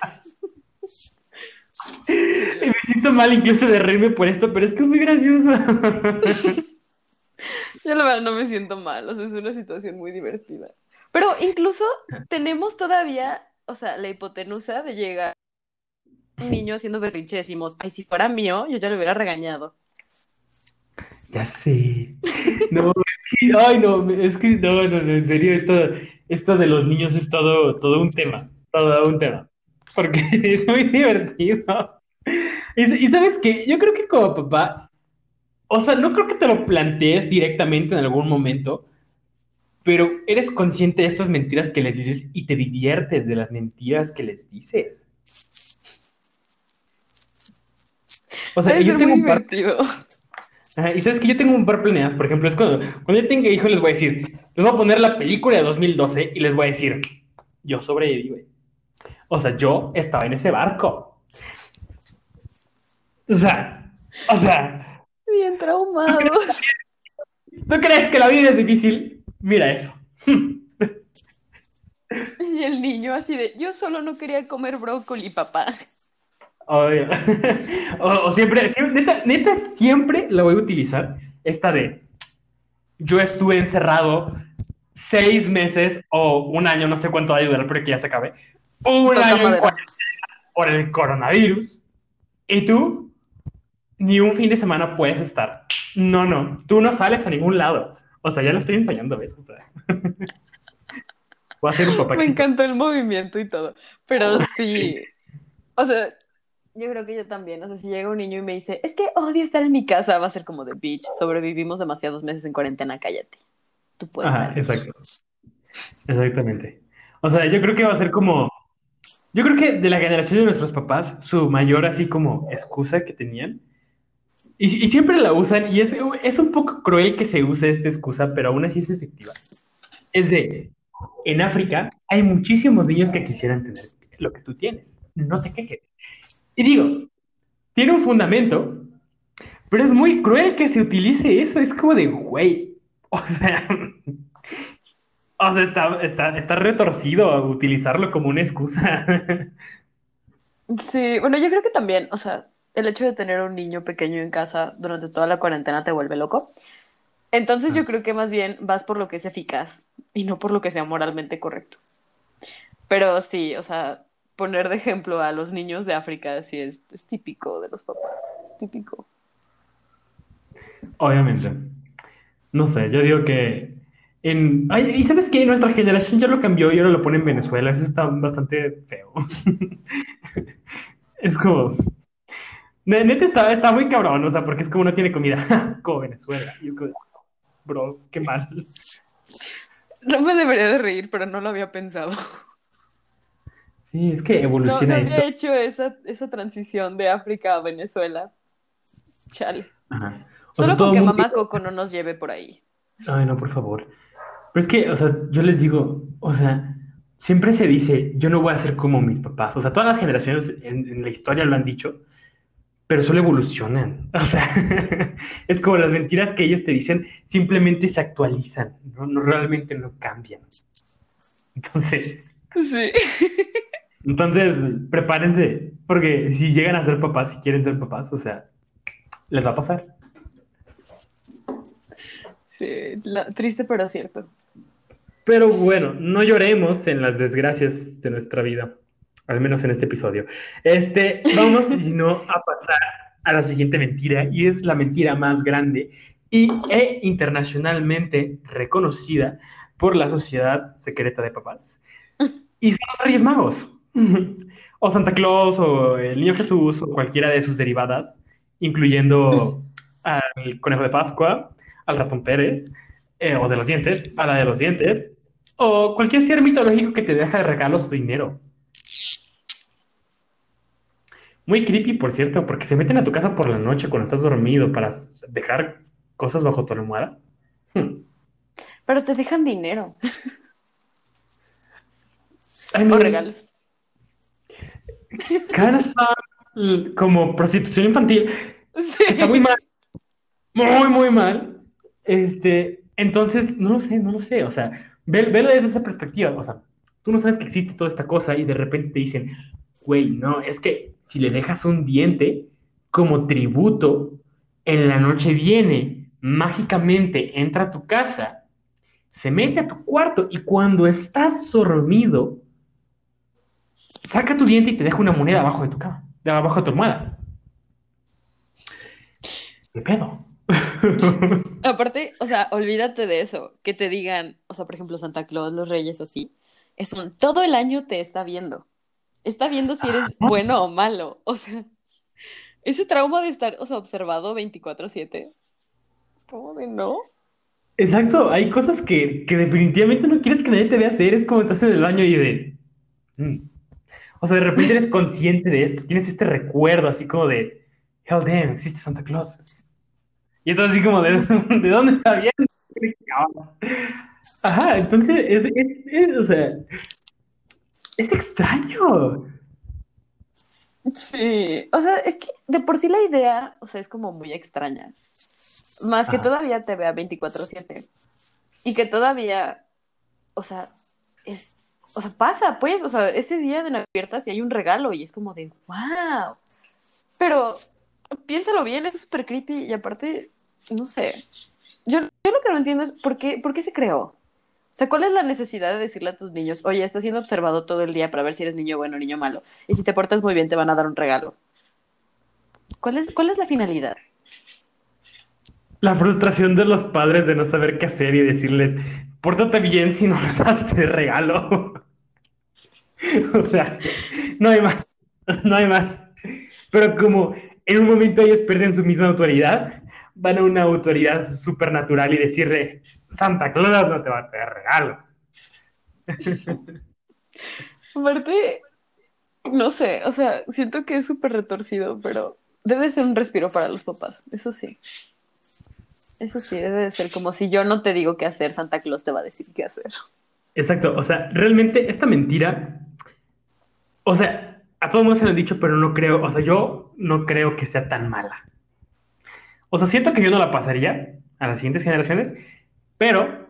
Y me siento mal incluso de reírme por esto, pero es que es muy gracioso. Yo la verdad no me siento mal, o sea, es una situación muy divertida. Pero incluso tenemos todavía, o sea, la hipotenusa de llegar un niño haciendo berrinche decimos, ay, si fuera mío, yo ya lo hubiera regañado. Ya sé. No, es que, ay, no, es que, no, no, en serio, esto, esto de los niños es todo, todo un tema, todo un tema, porque es muy divertido. Y, y sabes qué, yo creo que como papá, o sea, no creo que te lo plantees directamente en algún momento, pero eres consciente de estas mentiras que les dices y te diviertes de las mentiras que les dices. O sea, Debe yo ser tengo muy par divertido. Ajá, y sabes que yo tengo un par planeadas, por ejemplo, es cuando, cuando yo tenga hijos les voy a decir, les voy a poner la película de 2012 y les voy a decir, yo sobreviví. O sea, yo estaba en ese barco. O sea, o sea, Bien traumados. ¿tú crees que la vida es difícil? Mira eso. Y el niño así de, yo solo no quería comer brócoli, papá. Obvio. O, o siempre, siempre, neta, neta, siempre la voy a utilizar, esta de, yo estuve encerrado seis meses o un año, no sé cuánto va a durar, pero que ya se acabe, un Toca año en por el coronavirus, y tú ni un fin de semana puedes estar. No, no, tú no sales a ningún lado. O sea, ya lo estoy ensayando, ¿ves? O sea, voy a ser un papá Me encantó el movimiento y todo. Pero sí, o sea, yo creo que yo también. O sea, si llega un niño y me dice, es que odio estar en mi casa, va a ser como de bitch. Sobrevivimos demasiados meses en cuarentena, cállate. Tú puedes Ajá, exacto. Exactamente. O sea, yo creo que va a ser como, Yo creo que de la generación de nuestros papás, su mayor así como excusa que tenían, y, y siempre la usan, y es, es un poco cruel que se use esta excusa, pero aún así es efectiva. Es de, en África hay muchísimos niños que quisieran tener lo que tú tienes. No te quejes. Y digo, tiene un fundamento, pero es muy cruel que se utilice eso. Es como de, güey, o sea, o sea está, está, está retorcido utilizarlo como una excusa. Sí, bueno, yo creo que también, o sea, el hecho de tener un niño pequeño en casa durante toda la cuarentena te vuelve loco. Entonces yo creo que más bien vas por lo que es eficaz y no por lo que sea moralmente correcto. Pero sí, o sea, poner de ejemplo a los niños de África sí es, es típico de los papás, es típico. Obviamente. No sé, yo digo que en... Ay, y sabes que nuestra generación ya lo cambió y ahora lo pone en Venezuela. Eso está bastante feo. Es como... Neta está, está muy cabrón, o sea, porque es como no tiene comida, como Venezuela. Y yo como, bro, qué mal. No me debería de reír, pero no lo había pensado. Sí, es que No, evoluciona no esto. había hecho esa, esa transición de África a Venezuela. Chale. Ajá. O Solo todo con que mundo- mamá Coco no nos lleve por ahí. Ay, no, por favor. Pero es que, o sea, yo les digo, o sea, siempre se dice, yo no voy a ser como mis papás. O sea, todas las generaciones en, en la historia lo han dicho, pero solo evolucionan. O sea, es como las mentiras que ellos te dicen, simplemente se actualizan, no, no realmente no cambian. Entonces, Sí. entonces, prepárense, porque si llegan a ser papás, si quieren ser papás, o sea, les va a pasar. Sí, la- triste pero cierto. Pero bueno, no lloremos en las desgracias de nuestra vida, al menos en este episodio. Este, vamos, sino a pasar a la siguiente mentira, y es la mentira más grande y, e internacionalmente reconocida por la Sociedad Secreta de Papás. Y son los Reyes Magos, o Santa Claus, o el Niño Jesús, o cualquiera de sus derivadas, incluyendo al Conejo de Pascua, al Ratón Pérez, eh, o de los dientes, a la de los dientes, o cualquier ser mitológico que te deja de regalos tu dinero. Muy creepy, por cierto, porque se meten a tu casa por la noche cuando estás dormido para dejar cosas bajo tu almohada. Hmm. Pero te dejan dinero Ay, o regalos. Como prostitución infantil. Sí. Está muy mal. Muy, muy mal. Este, entonces, no lo sé, no lo sé. O sea, ve- velo desde esa perspectiva. O sea, tú no sabes que existe toda esta cosa y de repente te dicen, güey, no, es que si le dejas un diente como tributo, en la noche viene, mágicamente entra a tu casa, se mete a tu cuarto y cuando estás dormido, saca tu diente y te deja una moneda abajo de tu cama, de abajo de tu almohada. ¿Qué pedo? Aparte, o sea, olvídate de eso, que te digan, o sea, por ejemplo, Santa Claus, los Reyes o así, es un, todo el año te está viendo. Está viendo si eres bueno o malo. O sea, ese trauma de estar, o sea, observado 24/7. Es como de no. Exacto, hay cosas que, que definitivamente no quieres que nadie te vea hacer. Es como estás en el baño y de. mm. O sea, de repente eres consciente de esto, tienes este recuerdo así como de. Hell damn, existe Santa Claus. Y estás así como de. ¿De dónde está bien? Ajá, entonces es, es- es, o sea. Es extraño. Sí, o sea, es que de por sí la idea, o sea, es como muy extraña. Más que todavía te vea 24/7. Y que todavía, o sea, es, o sea, pasa, pues, o sea, ese día de Navidad y hay un regalo y es como de, wow. Pero piénsalo bien, es súper creepy y aparte, no sé. Yo, yo lo que no entiendo es por qué, por qué se creó. O sea, ¿cuál es la necesidad de decirle a tus niños, oye, estás siendo observado todo el día para ver si eres niño bueno o niño malo? Y si te portas muy bien, te van a dar un regalo. ¿Cuál es, cuál es la finalidad? La frustración de los padres de no saber qué hacer y decirles, pórtate bien si no me das regalo. O sea, no hay más, no hay más. Pero como en un momento ellos pierden su misma autoridad, van a una autoridad supernatural y decirle, Santa Claus no te va a traer regalos. Aparte, No sé, o sea, siento que es súper retorcido, pero debe ser un respiro para los papás, eso sí. Eso sí, debe de ser como si yo no te digo qué hacer, Santa Claus te va a decir qué hacer. Exacto, o sea, realmente esta mentira, o sea, a todos se lo han dicho, pero no creo, o sea, yo no creo que sea tan mala. O sea, siento que yo no la pasaría a las siguientes generaciones, pero,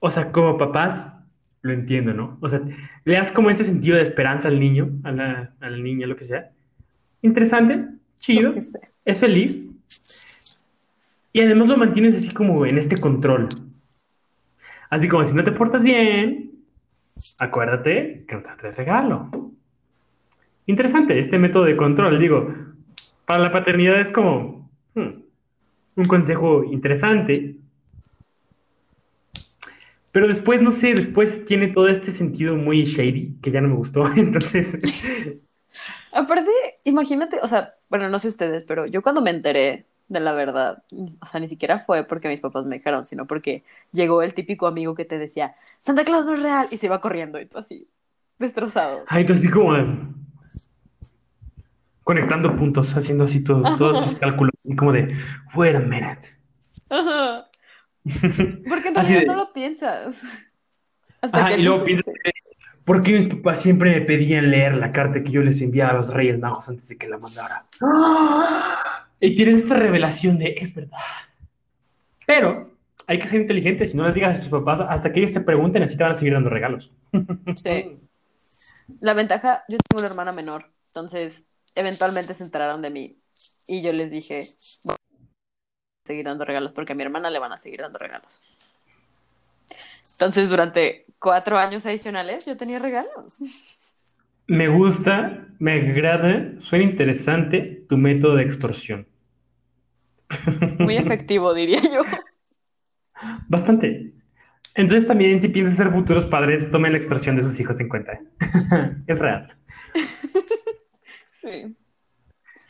o sea, como papás, lo entiendo, ¿no? O sea, le das como ese sentido de esperanza al niño, a la, a la niña, lo que sea. Interesante, chido, es feliz. Y además lo mantienes así como en este control. Así como si no te portas bien, acuérdate que no te traes regalo. Interesante este método de control. Digo, para la paternidad es como hmm, un consejo interesante. Pero después, no sé, después tiene todo este sentido muy shady que ya no me gustó. Entonces, Aparte, imagínate, o sea, bueno, no sé ustedes, pero yo cuando me enteré de la verdad, o sea, ni siquiera fue porque mis papás me dejaron, sino porque llegó el típico amigo que te decía, Santa Claus no es real, y se iba corriendo y tú así, destrozado. ay, entonces así como conectando puntos, haciendo así todo- todos sus cálculos. Y como de, wait a minute. Ajá. Porque en realidad de- no lo piensas. Hasta Ajá, que y luego piensas, dice, ¿por qué mis papás siempre me pedían leer la carta que yo les enviaba a los Reyes Magos antes de que la mandara? Y tienes esta revelación de, es verdad. Pero hay que ser inteligente, si no les digas a tus papás, hasta que ellos te pregunten, así te van a seguir dando regalos. Sí. La ventaja, yo tengo una hermana menor, entonces eventualmente se enteraron de mí y yo les dije, voy a seguir dando regalos porque a mi hermana le van a seguir dando regalos. Entonces durante cuatro años adicionales yo tenía regalos. Me gusta, me agrada, suena interesante tu método de extorsión. Muy efectivo, diría yo. Bastante. Entonces también si piensas ser futuros padres, tomen la extorsión de sus hijos en cuenta. es real. Sí.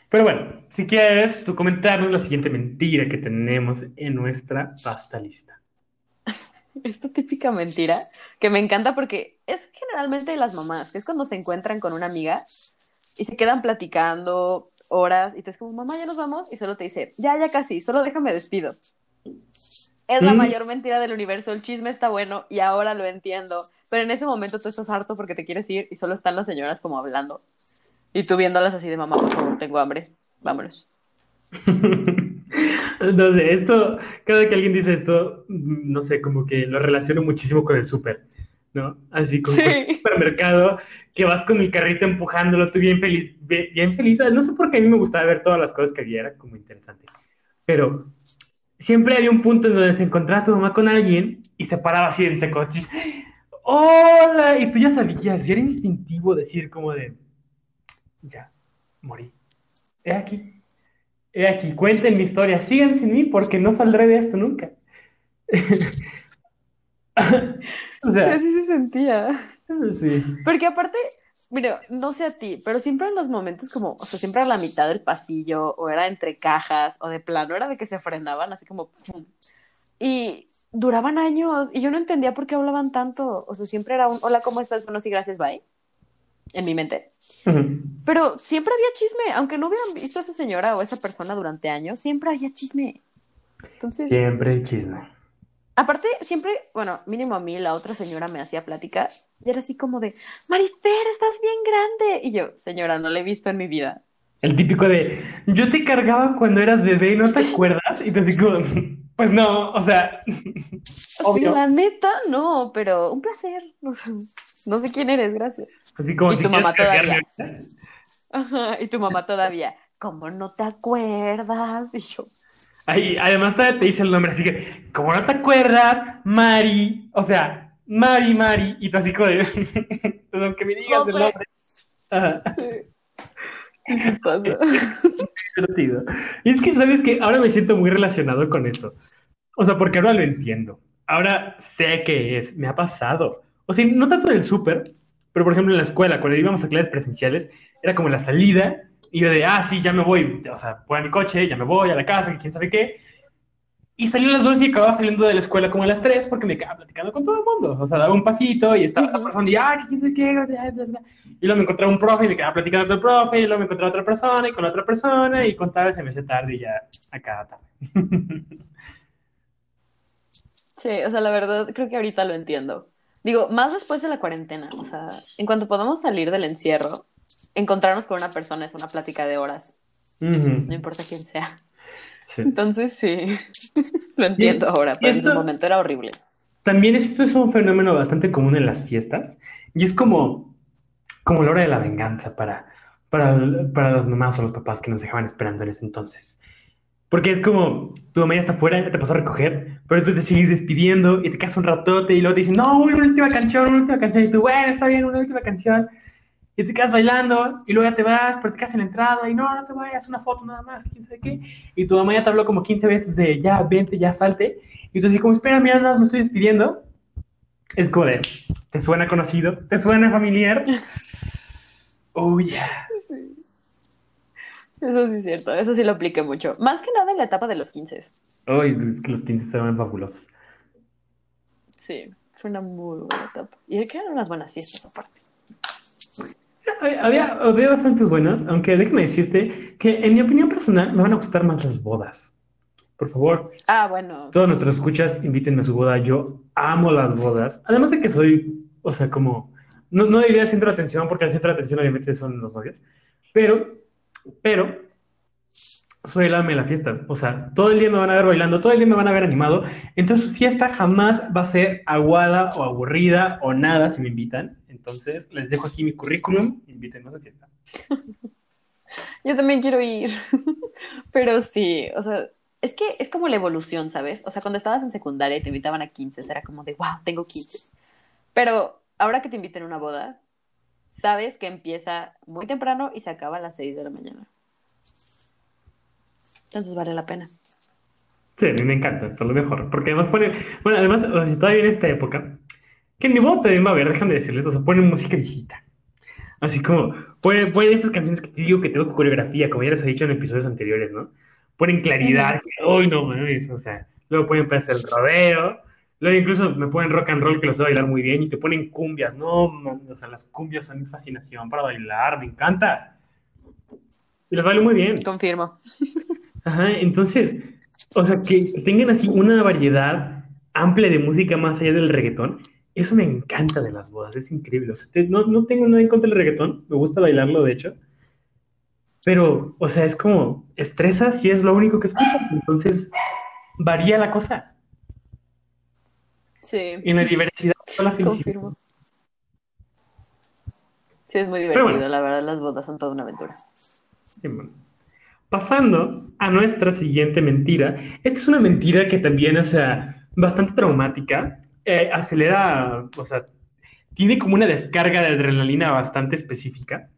Pero bueno, si quieres, tú comentarnos la siguiente mentira que tenemos en nuestra pasta lista. Esta típica mentira que me encanta porque es generalmente de las mamás, que es cuando se encuentran con una amiga y se quedan platicando horas y tú es como, mamá, ya nos vamos y solo te dice, ya, ya casi, solo déjame despido. Es la Mm. mayor mentira del universo, el chisme está bueno y ahora lo entiendo, pero en ese momento tú estás harto porque te quieres ir y solo están las señoras como hablando y tú viéndolas así de, mamá, por favor, tengo hambre, vámonos. No sé, esto, cada que alguien dice esto, no sé, como que lo relaciono muchísimo con el súper, ¿no? Así como con el Sí. supermercado, que vas con el carrito empujándolo, tú bien feliz, bien, feliz. No sé por qué a mí me gustaba ver todas las cosas que había, era como interesante. Pero siempre había un punto en donde se encontraba tu mamá con alguien y se paraba así en seco. así, ¡Hola! Y tú ya sabías, y era instintivo decir como de, ya, morí. He aquí. He aquí, cuenten mi historia, sigan sin mí porque no saldré de esto nunca. o sea, Así se sentía. sí. Porque aparte, mira, no sé a ti, pero siempre en los momentos como, o sea, siempre a la mitad del pasillo, o era entre cajas, o de plano, era de que se frenaban, así como, ¡pum! Y duraban años, y yo no entendía por qué hablaban tanto. O sea, siempre era un, hola, ¿cómo estás? Bueno, sí, gracias, bye. En mi mente. Pero siempre había chisme, aunque no hubieran visto a esa señora o a esa persona durante años, siempre había chisme. Entonces, Siempre chisme. Aparte, siempre, bueno, mínimo a mí, la otra señora me hacía plática y era así como de, Marifer, estás bien grande. Y yo, señora, no la he visto en mi vida. El típico de, yo te cargaba cuando eras bebé, ¿no te acuerdas? Y te así como, pues no, o sea, obvio. La neta, no, pero un placer. No sé, no sé quién eres, gracias. Así como Y si tu mamá todavía. Ajá, y tu mamá todavía, ¿cómo no te acuerdas? Y yo, Ahí, además todavía te dice el nombre, así que, como no te acuerdas, Mari, o sea, Mari, Mari, y tú así como de, aunque me digas el nombre. Ajá. sí. Sí, sí pasa. divertido. Y es que, ¿sabes qué? Ahora me siento muy relacionado con esto. O sea, porque ahora lo entiendo. Ahora sé qué es, me ha pasado. O sea, no tanto del súper, pero por ejemplo en la escuela, cuando íbamos a clases presenciales, era como la salida, y yo de, ah, sí, ya me voy, o sea, voy a mi coche, ya me voy a la casa, quién sabe qué. Y salió a las dos y acababa saliendo de la escuela como a las tres porque me quedaba platicando con todo el mundo. O sea, daba un pasito y estaba esa persona y, ay, quién sé qué, y luego me encontraba un profe y me quedaba platicando con otro profe y luego me encontraba otra persona y con otra persona y contaba y se me hacía tarde y ya acá tarde. Sí, o sea, la verdad creo que ahorita lo entiendo. Digo, más después de la cuarentena, o sea, en cuanto podamos salir del encierro, encontrarnos con una persona es una plática de horas. No importa quién sea. Entonces sí, lo entiendo ahora, pero en su momento era horrible. También esto es un fenómeno bastante común en las fiestas y es como, como la hora de la venganza para, para, para los mamás o los papás que nos dejaban esperando en ese entonces. Porque es como, tu mamá ya está afuera, ya te pasó a recoger, pero tú te sigues despidiendo y te quedas un ratote y luego te dicen, no, una última canción, una última canción. Y tú, bueno, está bien, una última canción y te quedas bailando y luego ya te vas, pero te quedas en la entrada y no, no te vayas, una foto nada más, quién sabe qué. Y tu mamá ya te habló como 15 veces de ya, vente, ya salte. Y tú así como, espera, mira, nada más me estoy despidiendo. Es como ¿te suena conocido? ¿Te suena familiar? Oh, yeah. Sí. Eso sí es cierto, eso sí lo apliqué mucho. Más que nada en la etapa de los 15. Uy, es que los 15 se ven fabulosos. Sí, fue una muy buena etapa. Y que eran unas buenas fiestas aparte. Había, había bastantes buenas, aunque déjame decirte que en mi opinión personal me van a gustar más las bodas. Por favor. Ah, bueno. Todos nuestros escuchas, invítenme a su boda. Yo amo las bodas. Además de que soy, o sea, como, no, no diría centro de atención, porque el centro de atención obviamente son los novios, pero, pero, soy el alma de la fiesta. O sea, todo el día me van a ver bailando, todo el día me van a ver animado. Entonces su fiesta jamás va a ser aguada o aburrida o nada si me invitan. Entonces les dejo aquí mi currículum, invítenme a fiesta. Yo también quiero ir. Pero sí, o sea, es que es como la evolución, ¿sabes? O sea, cuando estabas en secundaria y te invitaban a 15, era como de, wow, tengo 15. Pero ahora que te inviten a una boda, sabes que empieza muy temprano y se acaba a las 6 de la mañana. Entonces vale la pena. Sí, a mí me encanta, es lo mejor. Porque además pone, bueno, además, si todavía en esta época, que en mi voz también va a haber, déjame decirles, o sea, ponen música viejita. Así como, ponen, ponen estas canciones que te digo que tengo coreografía, como ya les he dicho en episodios anteriores, ¿no? Ponen claridad, uy, no mames, o sea, luego pueden empezar el rodeo, luego incluso me ponen rock and roll que los sé bailar muy bien, y te ponen cumbias, no, o sea, las cumbias son mi fascinación para bailar, me encanta. Y las bailo muy bien. Confirmo. Ajá, entonces, o sea, que tengan así una variedad amplia de música más allá del reggaetón, eso me encanta de las bodas, es increíble. O sea, no, no tengo nada en contra del reggaetón, me gusta bailarlo, de hecho. Pero, o sea, es como, estresa si es lo único que escuchas, entonces varía la cosa. Sí. En la diversidad la. Confirmo. Sí, es muy divertido, la verdad, las bodas son toda una aventura. Sí, bueno. Pasando a nuestra siguiente mentira. Esta es una mentira que también, o sea, bastante traumática. Eh, acelera, o sea, tiene como una descarga de adrenalina bastante específica.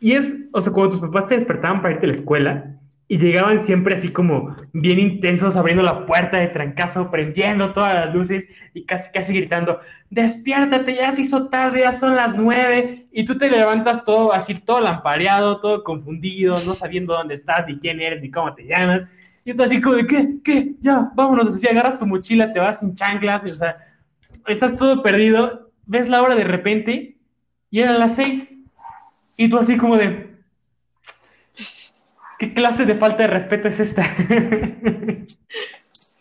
Y es, o sea, cuando tus papás te despertaban para irte a la escuela y llegaban siempre así como bien intensos, abriendo la puerta de trancazo, prendiendo todas las luces y casi, casi gritando, despiértate, ya se hizo tarde, ya son las nueve, y tú te levantas todo así, todo lampareado, todo confundido, no sabiendo dónde estás, ni quién eres, ni cómo te llamas, y es así como de, ¿qué? ¿Qué? Ya, vámonos, así agarras tu mochila, te vas sin chanclas, o sea, estás todo perdido, ves la hora de repente, y eran las seis, y tú así como de, ¿Qué clase de falta de respeto es esta?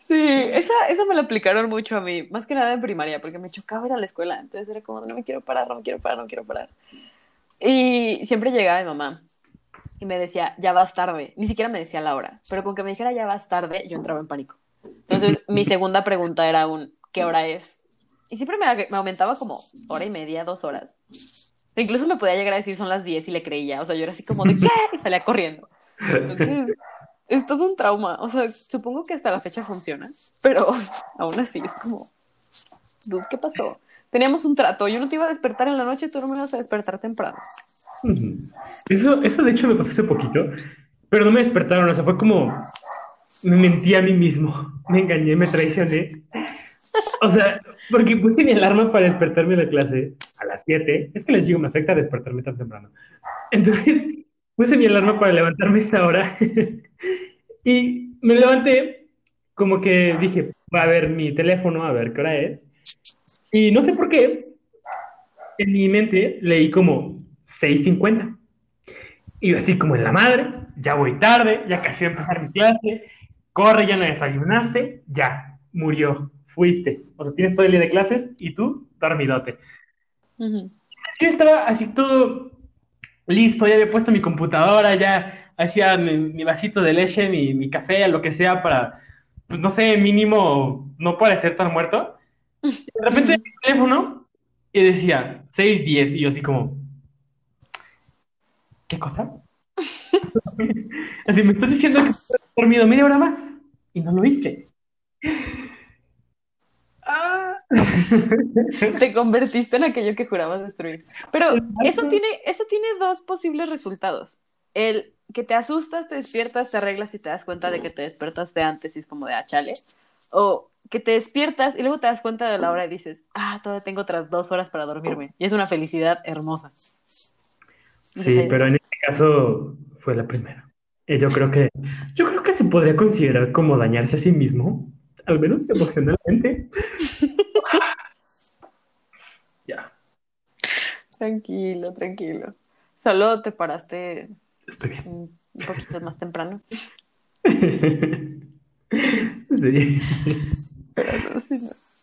Sí, esa, esa me la aplicaron mucho a mí, más que nada en primaria, porque me chocaba ir a la escuela, entonces era como, no me quiero parar, no me quiero parar, no me quiero parar. Y siempre llegaba mi mamá y me decía, ya vas tarde, ni siquiera me decía la hora, pero con que me dijera ya vas tarde, yo entraba en pánico. Entonces mi segunda pregunta era un, ¿qué hora es? Y siempre me, me aumentaba como hora y media, dos horas. incluso me podía llegar a decir son las 10 y le creía, o sea, yo era así como de, ¿qué? Y salía corriendo es todo un trauma. O sea, supongo que hasta la fecha funciona, pero aún así es como, ¿qué pasó? Teníamos un trato, yo no te iba a despertar en la noche, tú no me ibas a despertar temprano. Eso, eso de hecho me pasó hace poquito, pero no me despertaron, o sea, fue como, me mentí a mí mismo, me engañé, me traicioné. O sea, porque puse mi alarma para despertarme de la clase a las 7. Es que les digo, me afecta despertarme tan temprano. Entonces, puse mi alarma para levantarme esta hora y me levanté como que dije, va a ver mi teléfono, a ver qué hora es. Y no sé por qué, en mi mente leí como 6.50. Y yo así como en la madre, ya voy tarde, ya casi voy a empezar mi clase, corre, ya no desayunaste, ya, murió, fuiste. O sea, tienes todo el día de clases y tú, dormidote. Ujú. Es que estaba así todo listo, ya había puesto mi computadora, ya hacía mi, mi vasito de leche, mi, mi café, lo que sea, para, pues no sé, mínimo no parecer tan muerto. De repente mi teléfono y decía 6:10 y yo así como, ¿qué cosa? Así me estás diciendo que estoy dormido media hora más y no lo hice. Ah. Te convertiste en aquello que jurabas destruir. Pero eso tiene, eso tiene dos posibles resultados. El que te asustas, te despiertas, te arreglas y te das cuenta de que te despertaste antes y es como de ah, chale. O que te despiertas y luego te das cuenta de la hora y dices, ah, todavía tengo otras dos horas para dormirme. Y es una felicidad hermosa. Sí, pero en este caso fue la primera. Y yo creo que, yo creo que se podría considerar como dañarse a sí mismo, al menos emocionalmente. Ya, Tranquilo, tranquilo. Solo te paraste estoy bien. un un poquito más temprano. Sí. Pero no, sí,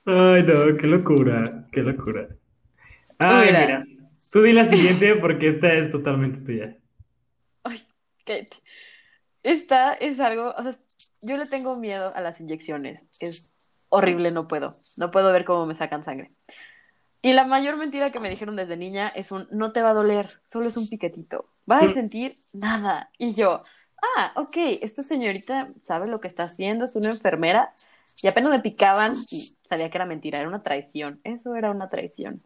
no. Ay, no, qué locura, qué locura. Ay, Mira. mira, tú di la siguiente porque esta es totalmente tuya. Ay, cállate. Esta es algo, o sea, yo le tengo miedo a las inyecciones. Es horrible, no puedo. No puedo ver cómo me sacan sangre. Y la mayor mentira que me dijeron desde niña es un no te va a doler, solo es un piquetito. Vas a sentir nada. Y yo, ah, ok, esta señorita sabe lo que está haciendo, es una enfermera. Y apenas me picaban y sabía que era mentira, era una traición. Eso era una traición.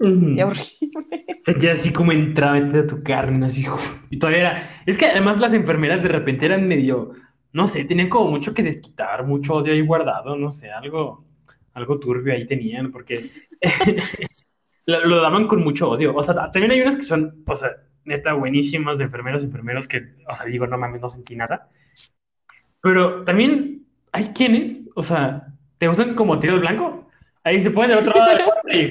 Ujú. Qué horrible. Sentía así como entraba entre tu carne, así. Y todavía era. Es que además las enfermeras de repente eran medio. No sé, tenían como mucho que desquitar, mucho odio ahí guardado, no sé, algo, algo turbio ahí tenían, porque lo, lo daban con mucho odio. O sea, también hay unas que son, o sea, neta buenísimas de enfermeros, enfermeros que, o sea, digo, no mames, no sentí nada. Pero también hay quienes, o sea, te usan como tiro al blanco. Ahí se ponen del otro lado y.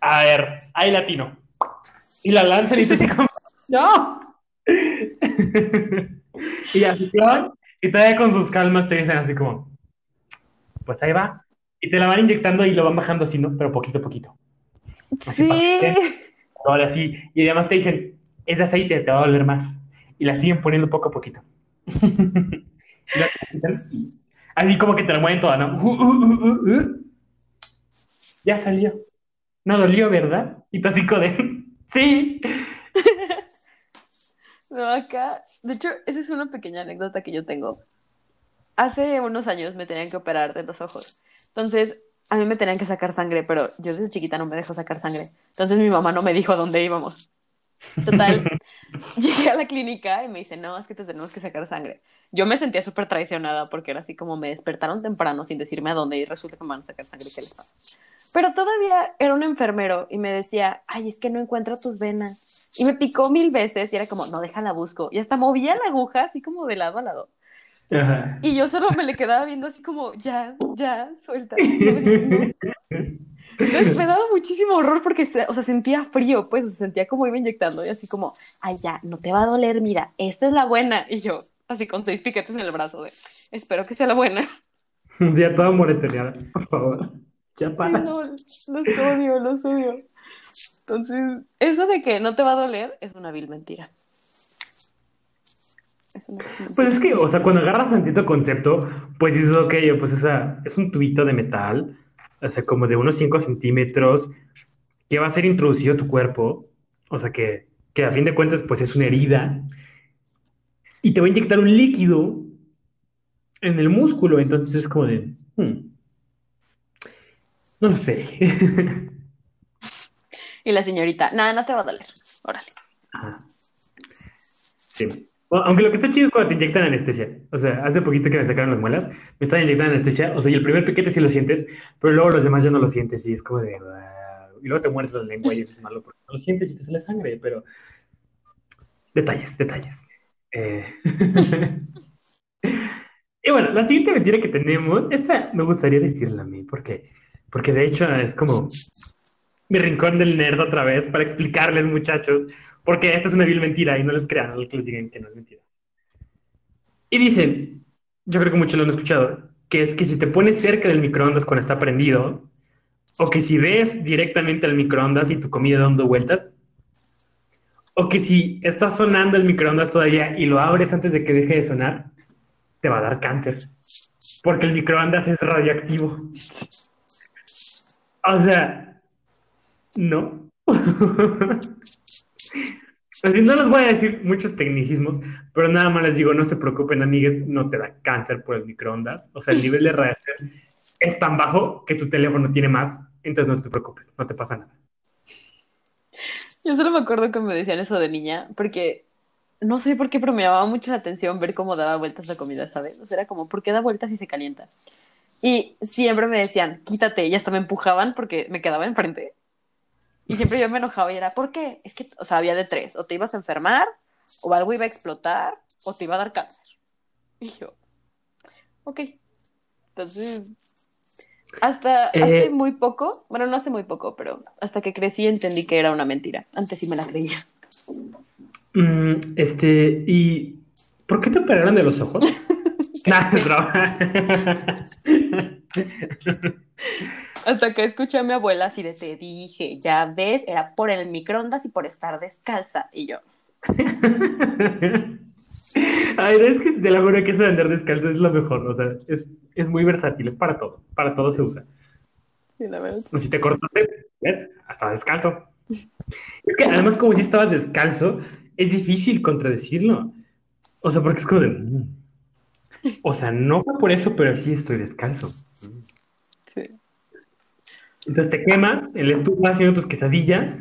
A ver, ahí latino. Y la lanzan y te dicen ¡No! y así y todavía con sus calmas te dicen así como, pues ahí va. Y te la van inyectando y lo van bajando así, ¿no? Pero poquito a poquito. Así para que Sí. Y además te dicen, es de aceite, te va a doler más. Y la siguen poniendo poco a poquito. Así como que te la mueven toda, ¿no? Uh, uh, uh. Ya salió. No dolió, ¿verdad? Y tú así de, sí. No, acá, de hecho, esa es una pequeña anécdota que yo tengo. Hace unos años me tenían que operar de los ojos. Entonces, a mí me tenían que sacar sangre, pero yo desde chiquita no me dejó sacar sangre. Entonces, mi mamá no me dijo a dónde íbamos. Total, llegué a la clínica y me dice, no, es que te tenemos que sacar sangre. Yo me sentía súper traicionada porque era así como me despertaron temprano sin decirme a dónde y resulta que me van a sacar sangre. ¿Qué les pasa? Pero todavía era un enfermero y me decía, ay, es que no encuentro tus venas. Y me picó mil veces y era como, no, déjala busco. Y hasta movía la aguja así como de lado a lado. Ajá. Y yo solo me le quedaba viendo así como, ya, ya, suelta. no". Entonces me daba muchísimo horror porque, o sea, sentía frío, pues, sentía como iba inyectando y así como, ay, ya, no te va a doler, mira, esta es la buena. Y yo, así con seis piquetes en el brazo de, espero que sea la buena. Ya toda moretoneada, por favor. Ya Sí, para. no, los odio, los odio. Entonces, eso de que no te va a doler es una vil mentira. Pues es que, o sea, cuando agarras tantito concepto, pues dices, ok, pues esa, es un tubito de metal, o sea, como de unos 5 centímetros, que va a ser introducido a tu cuerpo, o sea, que, que a fin de cuentas, pues es una herida, y te va a inyectar un líquido en el músculo, entonces es como de, hmm, no lo sé. Y la señorita, nada, no te va a doler. Órale. Ajá. Sí. Aunque lo que está chido es cuando te inyectan anestesia. O sea, hace poquito que me sacaron las muelas, me estaban inyectando anestesia. O sea, y el primer piquete sí lo sientes, pero luego los demás ya no lo sientes y es como de. Y luego te mueres la lengua y eso es malo porque no lo sientes y te sale sangre, pero. Detalles, detalles. Eh, Y bueno, la siguiente mentira que tenemos, esta me gustaría decirla a mí, porque, porque de hecho es como mi rincón del nerd otra vez para explicarles, muchachos, porque esta es una vil mentira y no les crean a los que les digan que no es mentira. Y dicen, yo creo que muchos lo han escuchado, que es que si te pones cerca del microondas cuando está prendido, o que si ves directamente al microondas y tu comida dando vueltas, o que si está sonando el microondas todavía y lo abres antes de que deje de sonar, te va a dar cáncer. Porque el microondas es radioactivo. O sea, no. Así no les voy a decir muchos tecnicismos, pero nada más les digo, no se preocupen, amigues, no te da cáncer por el microondas. O sea, el nivel de radiación es tan bajo que tu teléfono tiene más, entonces no te preocupes, no te pasa nada. Yo solo me acuerdo que me decían eso de niña, porque no sé por qué, pero me llamaba mucho la atención ver cómo daba vueltas la comida, ¿sabes? O sea, era como, ¿por qué da vueltas y se calienta? Y siempre me decían, quítate, y hasta me empujaban porque me quedaba enfrente. Y siempre yo me enojaba y era, ¿por qué? Es que, o sea, había de tres, o te ibas a enfermar, o algo iba a explotar, o te iba a dar cáncer. Y yo, ok. Entonces, hasta Eh, hace muy poco, bueno, no hace muy poco, pero hasta que crecí entendí que era una mentira. Antes sí me la creía. mm, este, ¿y por qué te operaron de los ojos? Broma. Hasta que escuché a mi abuela así de te dije, ya ves, era por el microondas y por estar descalza. Y yo, Ay, es que de la verdad que eso de andar descalzo es lo mejor, o sea, es, es muy versátil, es para todo, para todo se usa. sí, la verdad. Si te cortaste, ¿ves? Hasta descalzo. Es que además como si estabas descalzo, es difícil contradecirlo. O sea, porque es como de... "Mm". O sea, no fue por eso, pero sí estoy descalzo. Entonces te quemas en la estufa haciendo tus quesadillas,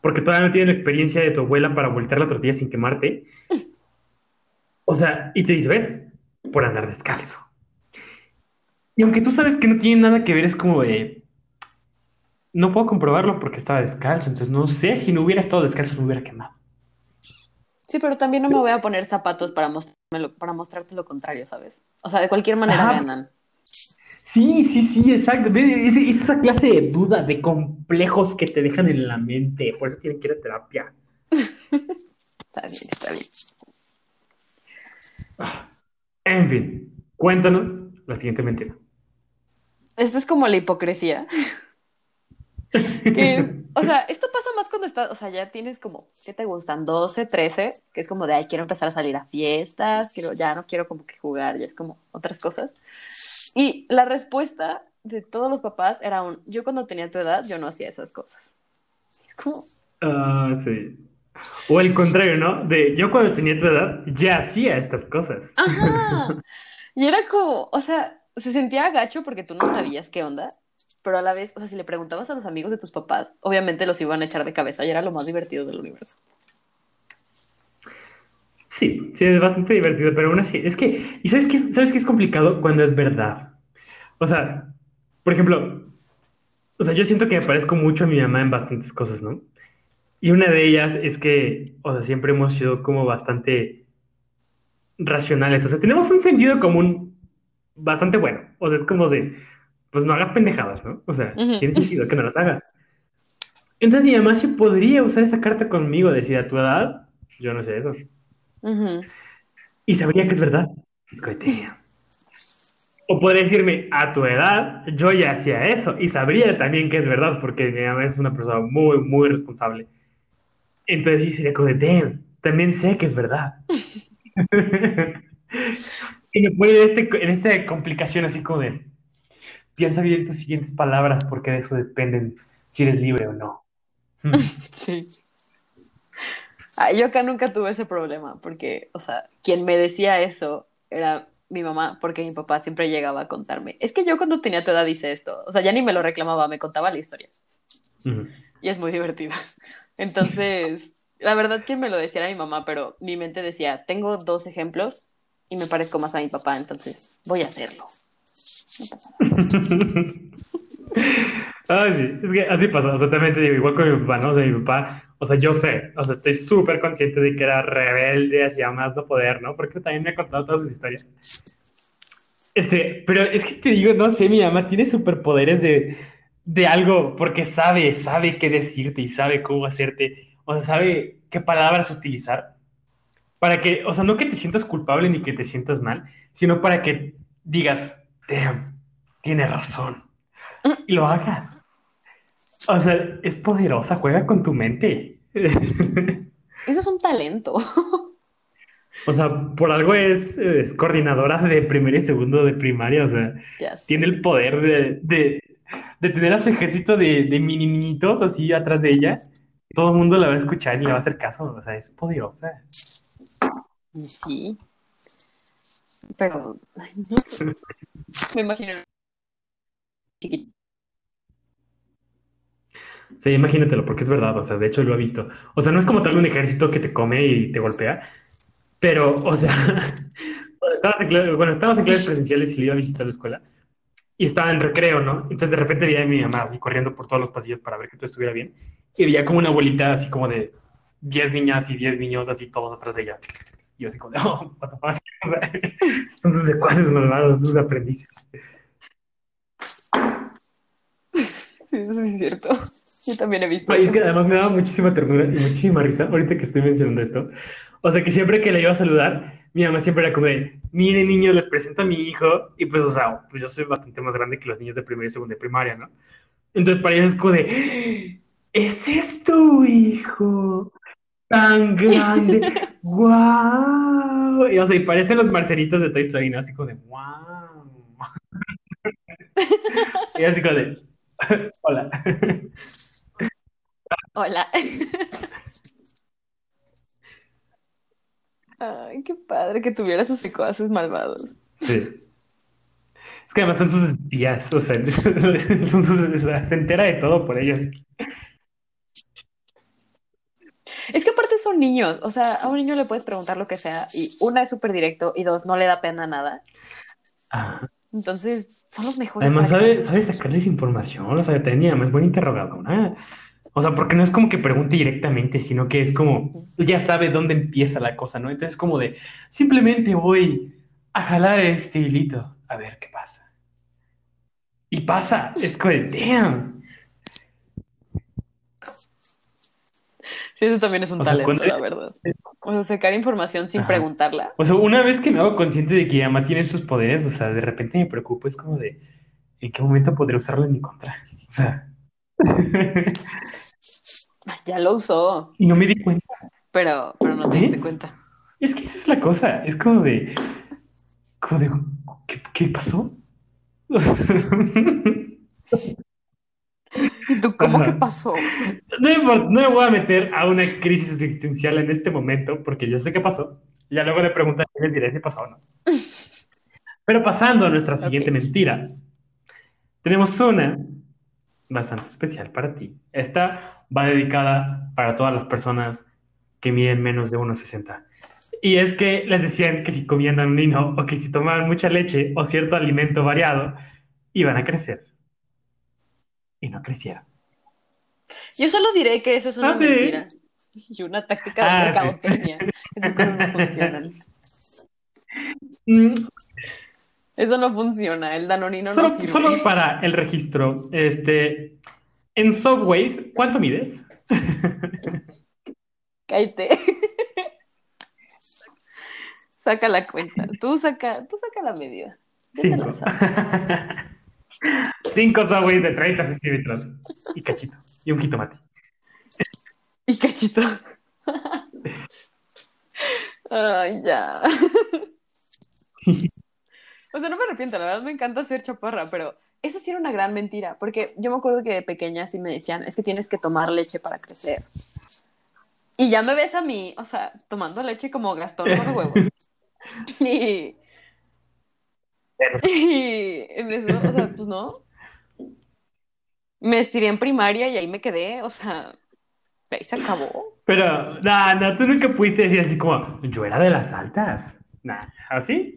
porque todavía no tienes la experiencia de tu abuela para voltear la tortilla sin quemarte. O sea, y te dice, ¿ves? Por andar descalzo. Y aunque tú sabes que no tiene nada que ver, es como de... No puedo comprobarlo porque estaba descalzo, entonces no sé si no hubiera estado descalzo, me hubiera quemado. Sí, pero también no me voy a poner zapatos para, mostrármelo- para mostrarte lo contrario, ¿sabes? O sea, de cualquier manera Ajá. me andan. Sí, sí, sí, exacto. Es, es esa clase de duda, de complejos que te dejan en la mente. Por eso tienen que ir a terapia. Está bien, está bien. En fin, cuéntanos la siguiente mentira. Esta es como la hipocresía. que es, o sea, esto pasa más cuando estás, o sea, ya tienes como, ¿qué te gustan? 12, 13, que es como de, ay, quiero empezar a salir a fiestas, quiero, ya no quiero como que jugar, ya es como otras cosas. Y la respuesta de todos los papás era un, yo cuando tenía tu edad, yo no hacía esas cosas. Es como, Ah, sí. O el contrario, ¿no? De yo cuando tenía tu edad ya hacía estas cosas. ajá. Y era como, o sea, se sentía gacho porque tú no sabías qué onda, pero a la vez, o sea, si le preguntabas a los amigos de tus papás, obviamente los iban a echar de cabeza y era lo más divertido del universo. Sí, sí, es bastante divertido, pero aún así, es que, ¿y sabes qué, es- sabes qué es complicado cuando es verdad? O sea, por ejemplo, o sea, yo siento que me parezco mucho a mi mamá en bastantes cosas, ¿no? Y una de ellas es que, o sea, siempre hemos sido como bastante racionales, o sea, tenemos un sentido común bastante bueno, o sea, es como de, pues no hagas pendejadas, ¿no? O sea, Ujú. tiene sentido que no las hagas. Entonces mi mamá sí podría usar esa carta conmigo, decir a tu edad, yo no sé eso. Ujú. Y sabría que es verdad. O podría decirme, a tu edad, yo ya hacía eso. Y sabría también que es verdad, porque mi mamá es una persona muy, muy responsable. Entonces sí sería como de, damn, también sé que es verdad. y me pone en, este, en esta complicación así como de, piensa bien tus siguientes palabras, porque de eso dependen si eres libre o no. Sí. Ah, yo acá nunca tuve ese problema, porque, o sea, quien me decía eso era mi mamá, porque mi papá siempre llegaba a contarme. Es que yo cuando tenía tu edad hice esto. O sea, ya ni me lo reclamaba, me contaba la historia. Ujú. Y es muy divertido. Entonces, la verdad que me lo decía era mi mamá, pero mi mente decía, tengo dos ejemplos y me parezco más a mi papá, entonces voy a hacerlo. No pasa nada. Ay, sí, es que así pasa, o sea, también te digo, igual con mi papá, ¿no? O sea, mi papá, o sea, yo sé, o sea, estoy súper consciente de que era rebelde, hacía más no poder, ¿no? Porque también me ha contado todas sus historias. Este, pero es que te digo, no sé, mi mamá tiene superpoderes de, de algo porque sabe, sabe qué decirte y sabe cómo hacerte, o sea, sabe qué palabras utilizar para que, o sea, no que te sientas culpable ni que te sientas mal, sino para que digas, damn, tiene razón, y lo hagas. O sea, es poderosa, juega con tu mente. Eso es un talento. O sea, por algo es, es coordinadora de primer y segundo de primaria, o sea, tiene el poder de, de, de tener a su ejército de, de mini niñitos así atrás de ella. Todo el mundo la va a escuchar y le va a hacer caso, o sea, es poderosa. Sí. Pero, ay, no sé. Me imagino. chiquito. Sí, imagínatelo, porque es verdad, o sea, de hecho lo he visto. O sea, no es como tal un ejército que te come y te golpea, pero, o sea, estabas en bueno, estábamos en clases presenciales y le iba a visitar la escuela y estaba en recreo, ¿no? Entonces de repente veía a mi mamá así corriendo por todos los pasillos para ver que todo estuviera bien y veía como una abuelita así como de 10 niñas y 10 niños así todos atrás de ella. Y yo así como de, oh, what the fuck. Son sus secuaces malvados, sus aprendices. Eso sí es cierto. Yo también he visto es eso. que además me daba muchísima ternura y muchísima risa ahorita que estoy mencionando esto. O sea, que siempre que le iba a saludar, mi mamá siempre era como de, miren niños, les presento a mi hijo. Y pues, o sea, pues yo soy bastante más grande que los niños de primera y segunda de primaria, ¿no? Entonces para ellos es como de, ese es tu hijo, tan grande, wow. Y, o sea, y parecen los marcelitos de Toy Story, ¿no? Así como de, wow. Y así como de, hola. Hola. Ay, qué padre que tuviera sus secuaces malvados. Sí. Es que además son sus espías, o sea, son sus- o sea, se entera de todo por ellos. Es que aparte son niños, o sea, a un niño le puedes preguntar lo que sea y una es súper directo y dos no le da pena nada. Entonces, son los mejores. Además, sabe, sabe sacarles información, o sea, también además es buen interrogadora. O sea, porque no es como que pregunte directamente, sino que es como, ya sabe dónde empieza la cosa, ¿no? Entonces, como de, simplemente voy a jalar este hilito, a ver qué pasa. Y pasa, es como de, damn. Sí, eso también es un O talento, la verdad. O sea, sacar información sin Ajá. preguntarla. O sea, una vez que me hago consciente de que Yama tiene estos poderes, o sea, de repente me preocupo, es como de, ¿en qué momento podré usarlo en mi contra? O sea, Ya lo usó, y no me di cuenta. pero, pero no te diste cuenta. Es que esa es la cosa, es como de, como de, ¿qué, qué pasó? ¿Y tú cómo Ajá. que pasó? No, no me voy a meter a una crisis existencial en este momento, porque yo sé qué pasó. Ya luego le preguntaré y les diré si pasó o no. Pero pasando a nuestra siguiente Ok. mentira, tenemos una bastante especial para ti. Esta va dedicada para todas las personas que miden menos de 1,60. Y es que les decían que si comían danonino o que si tomaban mucha leche o cierto alimento variado, iban a crecer. Y no crecieron. Yo solo diré que eso es una Ah, ¿sí? mentira. Y una táctica de Ah, sí. mercadotecnia. Esas cosas no funcionan. Mm, Eso no funciona. El danonino Solo, no sirve. solo para el registro, este, en Subways, ¿cuánto mides? Cállate. saca la cuenta. Tú saca, tú saca la medida. Ya te la Cinco. Subways de 30 centímetros y cachito y un jitomate. Y cachito. Ay, ya. O sea, no me arrepiento, la verdad me encanta ser chaparra, pero esa sí era una gran mentira, porque yo me acuerdo que de pequeña sí me decían, es que tienes que tomar leche para crecer. Y ya me ves a mí, o sea, tomando leche como Gastón con huevos. Y, y en eso, o sea, pues no. Me estiré en primaria y ahí me quedé, o sea, ahí se acabó. Pero, no, no, tú nunca pudiste decir así como, yo era de las altas. Nah, ¿así?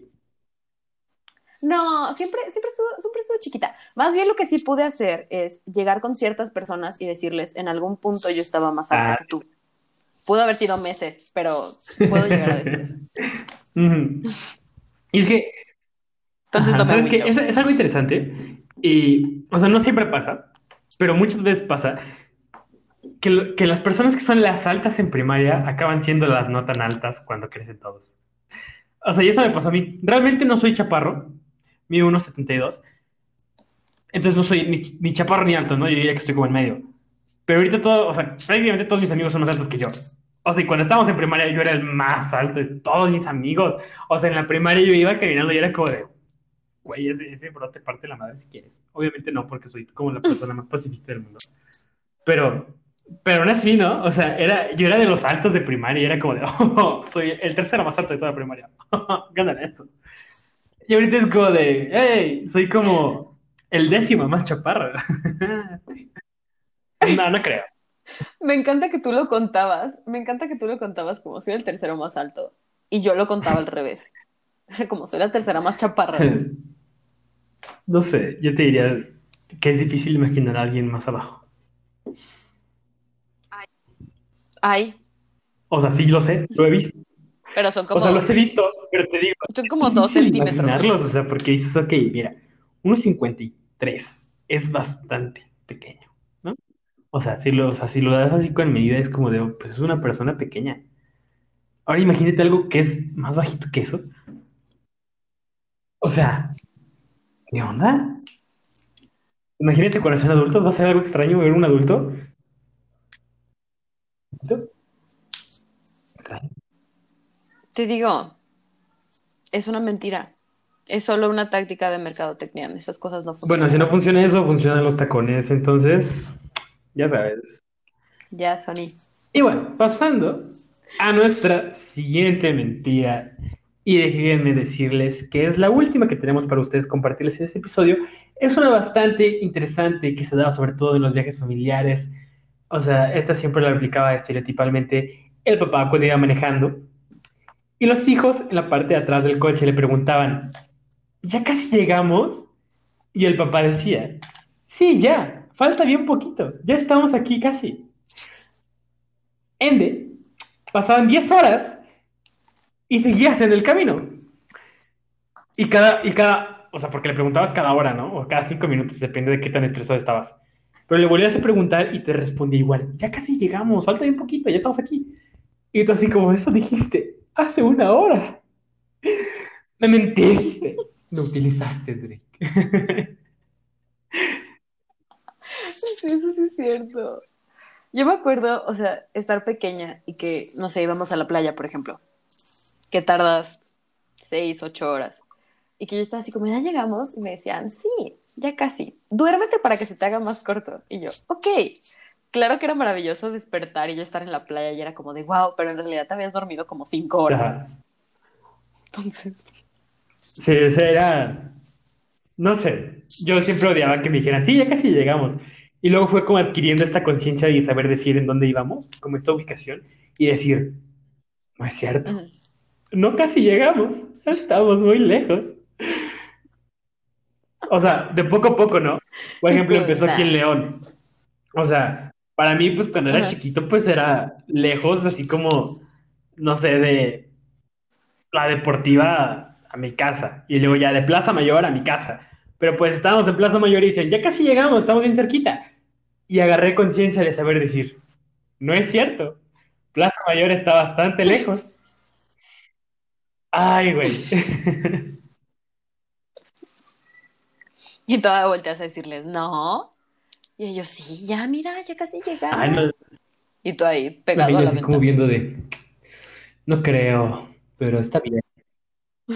No, siempre, siempre estuve, siempre estuve chiquita. Más bien lo que sí pude hacer es llegar con ciertas personas y decirles, en algún punto yo estaba más alta Ah. que tú. Pudo haber sido meses, pero puedo llegar a decir. Y es que, Entonces Ajá, no me. Es, es algo interesante y, o sea, no siempre pasa, pero muchas veces pasa que, lo- que las personas que son las altas en primaria acaban siendo las no tan altas cuando crecen todos. O sea, y eso me pasó a mí. Realmente no soy chaparro, mido 1,72, entonces no soy ni, ni chaparro ni alto, ¿no? Yo diría que estoy como en medio. Pero ahorita todo, o sea, prácticamente todos mis amigos son más altos que yo. O sea, y cuando estábamos en primaria yo era el más alto de todos mis amigos. O sea, en la primaria yo iba caminando y era como de, güey, ese, ese bro te parte la madre si quieres. Obviamente no, porque soy como la persona más pacifista del mundo. Pero, pero aún así, ¿no? O sea, era, yo era de los altos de primaria y era como de, oh, soy el tercero más alto de toda la primaria. Gánale eso. Y ahorita es como de, hey, soy como el décimo más chaparro. no, no creo. Me encanta que tú lo contabas, me encanta que tú lo contabas como soy el tercero más alto y yo lo contaba al revés, como soy la tercera más chaparra. No sé, yo te diría que es difícil imaginar a alguien más abajo. Ay, O sea, sí lo sé, lo he visto. pero son O como, sea, los he visto, pero te digo, son como dos centímetros. imaginarlos, o sea, porque dices, ok, mira, 1.53 es bastante pequeño, ¿no? O sea, si lo, o sea, si lo das así con medida, es como de, oh, pues es una persona pequeña. Ahora imagínate algo que es más bajito que eso. O sea, ¿qué onda? Imagínate cuando sean adultos, va a ser algo extraño ver un adulto. Te digo, es una mentira. Es solo una táctica de mercadotecnia. Esas cosas no funcionan. Bueno, si no funciona eso, funcionan los tacones, entonces, ya sabes. Ya, Sony. Y bueno, pasando a nuestra siguiente mentira. Y déjenme decirles que es la última que tenemos para ustedes compartirles en este episodio. Es una bastante interesante que se daba sobre todo en los viajes familiares. O sea, esta siempre la aplicaba estereotipalmente el papá cuando iba manejando. Y los hijos en la parte de atrás del coche le preguntaban, ¿ya casi llegamos? Y el papá decía, sí, ya, falta bien poquito, ya estamos aquí casi. Ende, pasaban 10 horas y seguías en el camino. Y cada, y cada, o sea, porque le preguntabas cada hora, ¿no? O cada 5 minutos, depende de qué tan estresado estabas. Pero le volvías a preguntar y te respondía igual, ya casi llegamos, falta bien poquito, ya estamos aquí. Y tú así como, eso dijiste, hace una hora. Me mentiste. Me utilizaste, Drake. Eso sí es cierto. Yo me acuerdo, o sea, estar pequeña y que, no sé, íbamos a la playa, por ejemplo, que tardas seis, ocho horas. Y que yo estaba así como, ya llegamos, y me decían, sí, ya casi, duérmete para que se te haga más corto. Y yo, ok. Claro que era maravilloso despertar y ya estar en la playa y era como de, wow, pero en realidad te habías dormido como cinco horas. Entonces, Sí, era. No sé. Yo siempre odiaba que me dijeran, sí, ya casi llegamos. Y luego fue como adquiriendo esta conciencia de saber decir en dónde íbamos, como esta ubicación, y decir, no es cierto. No casi llegamos, estamos muy lejos. O sea, de poco a poco, ¿no? Por ejemplo, empezó aquí en León. O sea, para mí, pues cuando era Ajá. chiquito, pues era lejos, así como, no sé, de la deportiva a mi casa. Y luego ya de Plaza Mayor a mi casa. Pero pues estábamos en Plaza Mayor y dicen, ya casi llegamos, estamos bien cerquita. Y agarré conciencia de saber decir, no es cierto. Plaza Mayor está bastante lejos. Ay, güey. Y todavía volteas a decirles, no. Y ellos, sí, ya, mira, ya casi llegamos. Ay, no. Y tú ahí, pegado a la así como ventana. viendo de, no creo, pero está bien.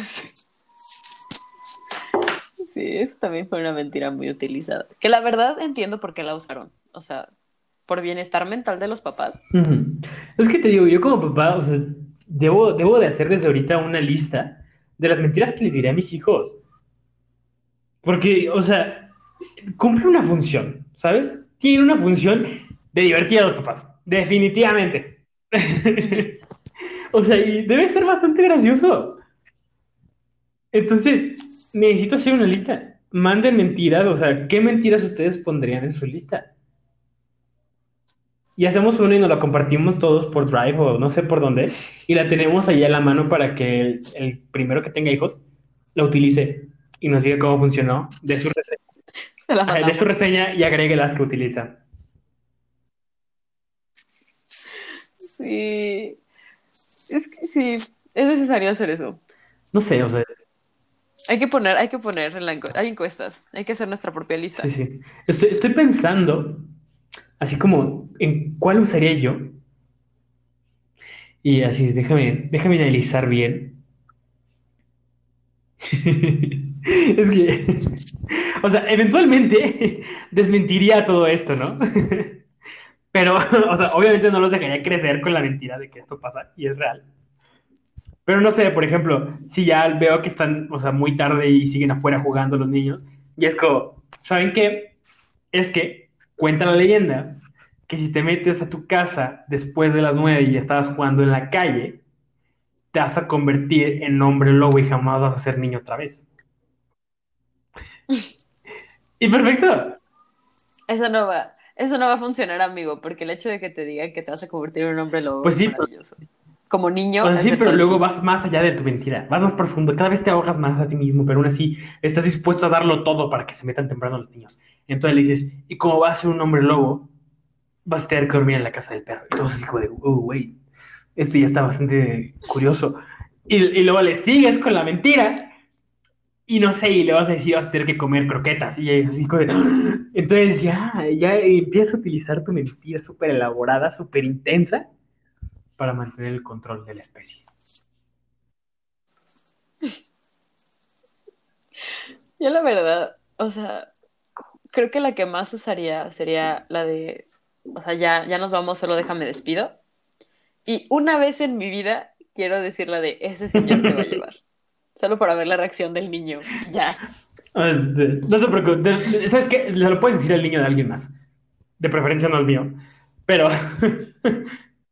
Sí, eso también fue una mentira muy utilizada. Que la verdad entiendo por qué la usaron. O sea, por bienestar mental de los papás. Es que te digo, yo como papá, o sea, debo, de hacer desde ahorita una lista de las mentiras que les diré a mis hijos. Porque, o sea, cumple una función, ¿sabes? Tiene una función de divertir a los papás, definitivamente. O sea, y debe ser bastante gracioso. Entonces, necesito hacer una lista. Manden mentiras, o sea, ¿qué mentiras ustedes pondrían en su lista? Y hacemos una y nos la compartimos todos por Drive o no sé por dónde. Y la tenemos ahí a la mano para que el, el primero que tenga hijos la utilice y nos diga cómo funcionó, de su, Se la de su reseña y agregue las que utiliza. Sí. Es que sí, es necesario hacer eso. No sé, o sea, Hay que poner, hay que poner en la encu- hay encuestas. Hay que hacer nuestra propia lista. sí, sí. Estoy, estoy pensando, así como, en cuál usaría yo. Y así, déjame, déjame analizar bien. Es que, o sea, eventualmente desmentiría todo esto, ¿no? Pero, o sea, obviamente no los dejaría crecer con la mentira de que esto pasa y es real. Pero no sé, por ejemplo, si ya veo que están, o sea, muy tarde y siguen afuera jugando los niños, y es como, ¿saben qué? Es que cuenta la leyenda que si te metes a tu casa después de las nueve y estabas jugando en la calle, te vas a convertir en hombre lobo y jamás vas a ser niño otra vez. Y perfecto. Eso no va, eso no va a funcionar, amigo, porque el hecho de que te digan que te vas a convertir en un hombre lobo Pues es pero- maravilloso. Como niño. O sea, es sí, pero luego vas más allá de tu mentira, vas más profundo, cada vez te ahogas más a ti mismo, pero aún así estás dispuesto a darlo todo para que se metan temprano los niños. Entonces le dices, y como vas a ser un hombre lobo, vas a tener que dormir en la casa del perro. Y todos de, oh, wait, esto ya está bastante curioso. Y, y luego le sigues con la mentira, y no sé, y le vas a decir, vas a tener que comer croquetas, y así como de, entonces ya, ya empiezas a utilizar tu mentira súper elaborada, súper intensa, para mantener el control de la especie. Yo la verdad, o sea, creo que la que más usaría sería la de, o sea, ya, ya nos vamos, solo déjame despido. Y una vez en mi vida quiero decir la de, ese señor te va a llevar. Solo para ver la reacción del niño. Ya. Ah. No se preocupe. ¿Sabes qué? Le lo puedes decir al niño de alguien más. De preferencia no al mío. Pero.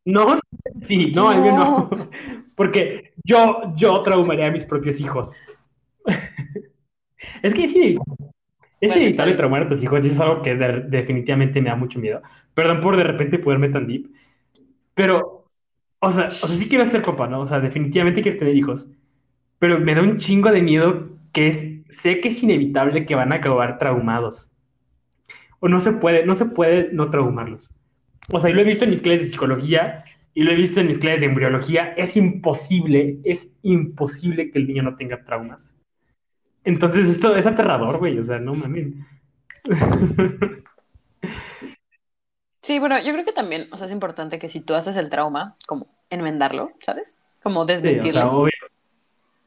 No, sí, no, al mío no. Porque yo, yo traumaría a mis propios hijos. Es que sí. Es Bueno, inevitable bien. traumar a tus hijos y eso es algo que de- definitivamente me da mucho miedo. Perdón por de repente poderme tan deep. Pero, o sea, o sea, sí quiero ser papá, ¿no? O sea, definitivamente quiero tener hijos. Pero me da un chingo de miedo que es, sé que es inevitable que van a acabar traumados. O no se puede, no se puede no traumarlos. O sea, y lo he visto en mis clases de psicología y lo he visto en mis clases de embriología. Es imposible, es imposible que el niño no tenga traumas. Entonces esto es aterrador, güey. O sea, no mames. Sí, bueno, yo creo que también, o sea, es importante que si tú haces el trauma, como enmendarlo, ¿sabes? Como Sí, o desmentirlo sea, obvio.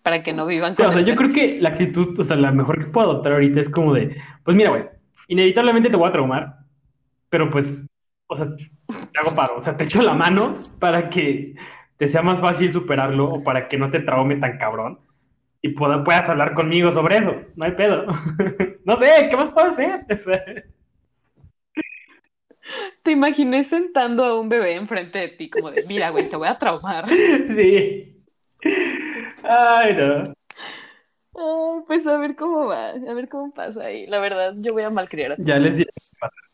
para que no vivan Sí, con o sea, el yo creo que la actitud, o sea, la mejor que puedo adoptar ahorita es como de, pues mira, güey, inevitablemente te voy a traumar, pero pues, o sea, te hago paro, o sea, te echo la mano para que te sea más fácil superarlo o para que no te traume tan cabrón y pueda- puedas hablar conmigo sobre eso, no hay pedo. No sé, ¿qué más puedo hacer? Te imaginé sentando a un bebé enfrente de ti, como de, mira, güey, te voy a traumar. Sí. Ay, no. Ay, pues a ver cómo va, a ver cómo pasa ahí. La verdad, yo voy a malcriar a ti, Ya les diré.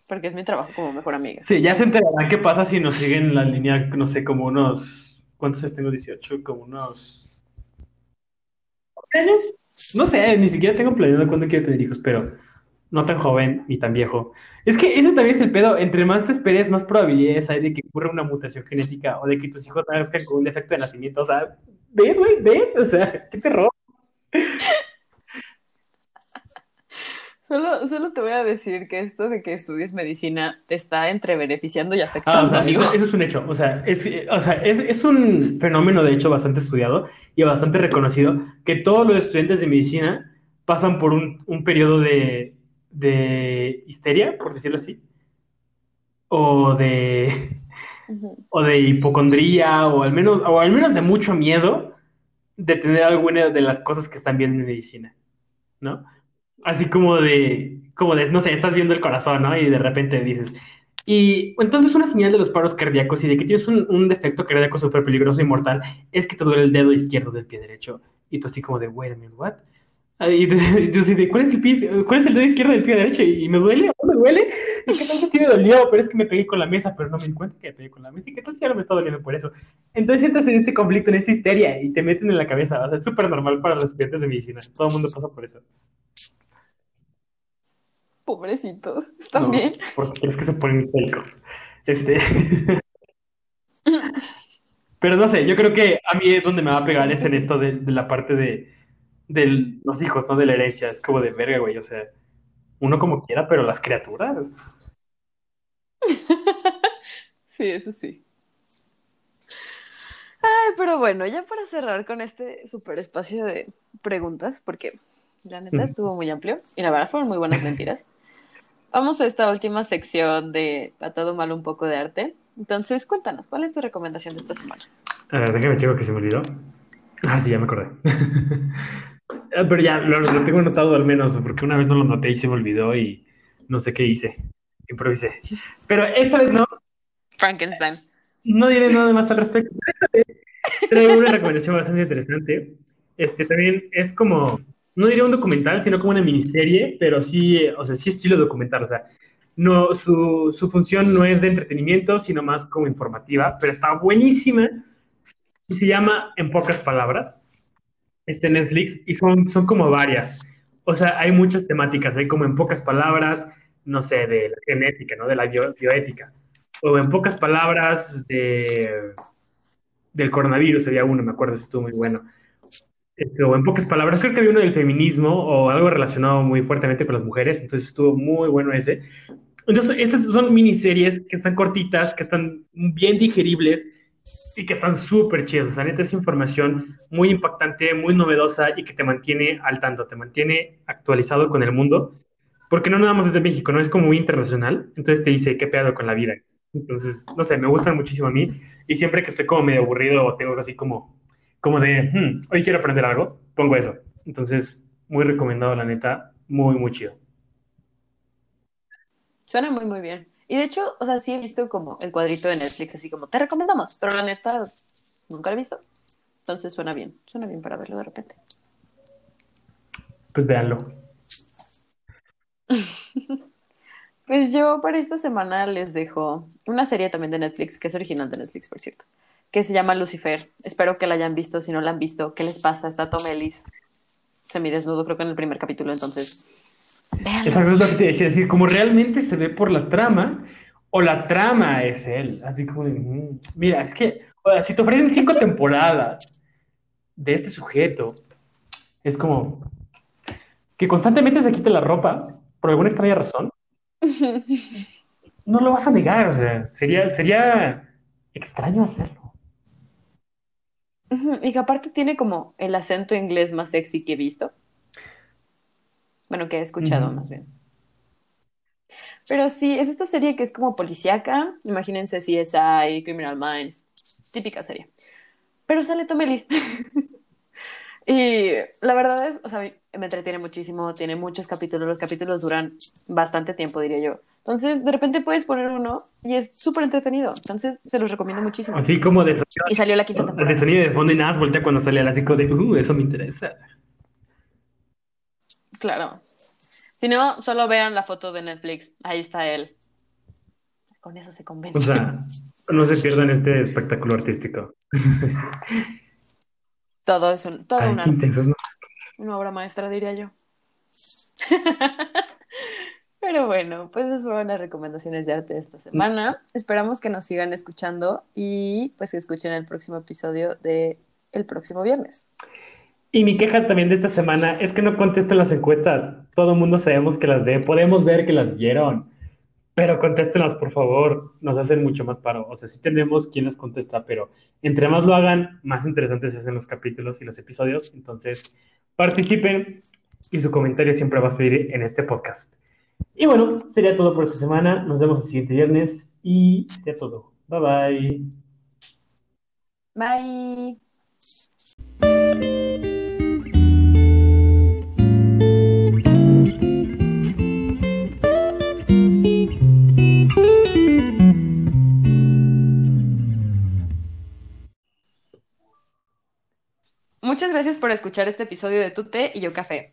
porque es mi trabajo como mejor amiga. Sí, ya se enterarán qué pasa si nos siguen la línea, no sé, como unos. ¿Cuántos años tengo? 18, como unos. ¿Qué años? No sé, ni siquiera tengo planeado cuándo quiero tener hijos, pero no tan joven ni tan viejo. Es que eso también es el pedo. Entre más te esperes, más probabilidades hay de que ocurra una mutación genética o de que tus hijos nazcan con un defecto de nacimiento. O sea, ¿ves, güey? ¿Ves? O sea, qué terror. Solo, solo te voy a decir que esto de que estudies medicina te está entre beneficiando y Ah, o afectando, sea, amigo. eso, eso es un hecho. O sea, es, o sea, es, es un fenómeno, de hecho, bastante estudiado y bastante reconocido, que todos los estudiantes de medicina pasan por un, un periodo de, de histeria, por decirlo así, o de, o de hipocondría, o al menos, o al menos de mucho miedo de tener alguna de las cosas que están viendo en medicina, ¿no? Así como de, como de, no sé, estás viendo el corazón, ¿no? Y de repente dices, y entonces una señal de los paros cardíacos y de que tienes un, un defecto cardíaco súper peligroso y mortal es que te duele el dedo izquierdo del pie derecho. Y tú así como de, wait a minute, what? Ah, Y tú, de, ¿cuál es el pie, cuál es el dedo izquierdo del pie derecho? ¿Y, me duele? ¿O me duele? ¿Y qué tal sí me dolió? Pero es que me pegué con la mesa, pero no me di cuenta que me pegué con la mesa. ¿Y qué tal si ahora me está doliendo por eso? Entonces entras en este conflicto, en esta histeria y te meten en la cabeza. O sea, es súper normal para los estudiantes de medicina. Todo el mundo pasa por eso. Pobrecitos. ¿Están No, bien? porque crees que se ponen histéricos. Este. Pero no sé, yo creo que a mí es donde me va a pegar es en esto de, de la parte de, de los hijos, ¿no? De la herencia. Es como de verga, güey. O sea, uno como quiera, pero las criaturas. Sí, eso sí. Ay, pero bueno, ya para cerrar con este super espacio de preguntas, porque la neta estuvo muy amplio y la verdad fueron muy buenas mentiras. Vamos a esta última sección de A todo mal un poco de arte. Entonces, cuéntanos, ¿cuál es tu recomendación de esta semana? A ver, déjame checo que se me olvidó. Ah, sí, ya me acordé. Ah, Pero ya, lo, lo tengo anotado al menos, porque una vez no lo noté y se me olvidó y no sé qué hice. Improvisé. Pero esta vez no, Frankenstein. no diré nada más al respecto. Esta vez traigo una recomendación bastante interesante. Este también es como, no diría un documental, sino como una miniserie, pero sí, o sea, sí estilo documental. O sea, no, su, su función no es de entretenimiento, sino más como informativa, pero está buenísima y se llama En pocas palabras. Este Netflix y son, son como varias. O sea, hay muchas temáticas, hay como en pocas palabras, no sé, de la genética, ¿no? De la bio- bioética. O en pocas palabras de, del coronavirus, había uno, me acuerdo, estuvo muy bueno. Este, o en pocas palabras, creo que había uno del feminismo o algo relacionado muy fuertemente con las mujeres, entonces estuvo muy bueno ese. Entonces, estas son miniseries que están cortitas, que están bien digeribles y que están súper chidas. O sea, neta es información muy impactante, muy novedosa y que te mantiene al tanto, te mantiene actualizado con el mundo. Porque no nada más es de México, no es como muy internacional. Entonces te dice qué pedo con la vida. Entonces, no sé, me gustan muchísimo a mí. Y siempre que estoy como medio aburrido o tengo así como, como de, "Hmm, hoy quiero aprender algo, pongo eso. Entonces, muy recomendado, la neta, muy, muy chido. Suena muy, muy bien. Y de hecho, o sea, sí he visto como el cuadrito de Netflix, así como, te recomendamos, pero la neta, nunca lo he visto. Entonces suena bien, suena bien para verlo de repente. Pues véanlo. Pues yo para esta semana les dejo una serie también de Netflix, que es original de Netflix, por cierto, que se llama Lucifer. Espero que la hayan visto, si no la han visto, ¿qué les pasa? Está Tom Ellis semidesnudo, creo que en el primer capítulo, entonces, véanlo. Esa es lo que te decía, decir, como realmente se ve por la trama, o la trama es él. Así como de, mm, mira, es que, o sea, si te ofrecen cinco temporadas de este sujeto, es como que constantemente se quite la ropa, por alguna extraña razón, no lo vas a negar, o sea, sería, sería extraño hacerlo. Ujú, Y que aparte tiene como el acento inglés más sexy que he visto. Bueno, que he escuchado más bien. Pero sí, es esta serie que es como policíaca. Imagínense CSI, Criminal Minds. Típica serie. Pero sale Tom Ellis. Y la verdad es, o sea, me entretiene muchísimo, tiene muchos capítulos, los capítulos duran bastante tiempo, diría yo. Entonces, de repente puedes poner uno y es súper entretenido. Entonces, se los recomiendo muchísimo. Así como de Y salió la quinta sonido, de temporada. sonido de fondo y nada, voltea cuando sale el como de, uh, eso me interesa. Claro. Si no, solo vean la foto de Netflix. Ahí está él. Con eso se convence. O sea, no se pierdan este espectáculo artístico. todo es un, todo Ay, un arte. Una obra maestra, diría yo. Pero bueno, pues esas fueron las recomendaciones de arte de esta semana. Esperamos que nos sigan escuchando y pues que escuchen el próximo episodio de el próximo viernes. Y mi queja también de esta semana es que no contesten las encuestas. Todo el mundo sabemos que las ve, podemos ver que las vieron, pero contéstenlas, por favor. Nos hacen mucho más paro. O sea, sí tenemos quien las contesta, pero entre más lo hagan, más interesantes se hacen los capítulos y los episodios. Entonces, participen y su comentario siempre va a salir en este podcast. Y bueno, sería todo por esta semana. Nos vemos el siguiente viernes y sería todo. Bye bye. Bye. Muchas gracias por escuchar este episodio de Tu Té y Yo Café.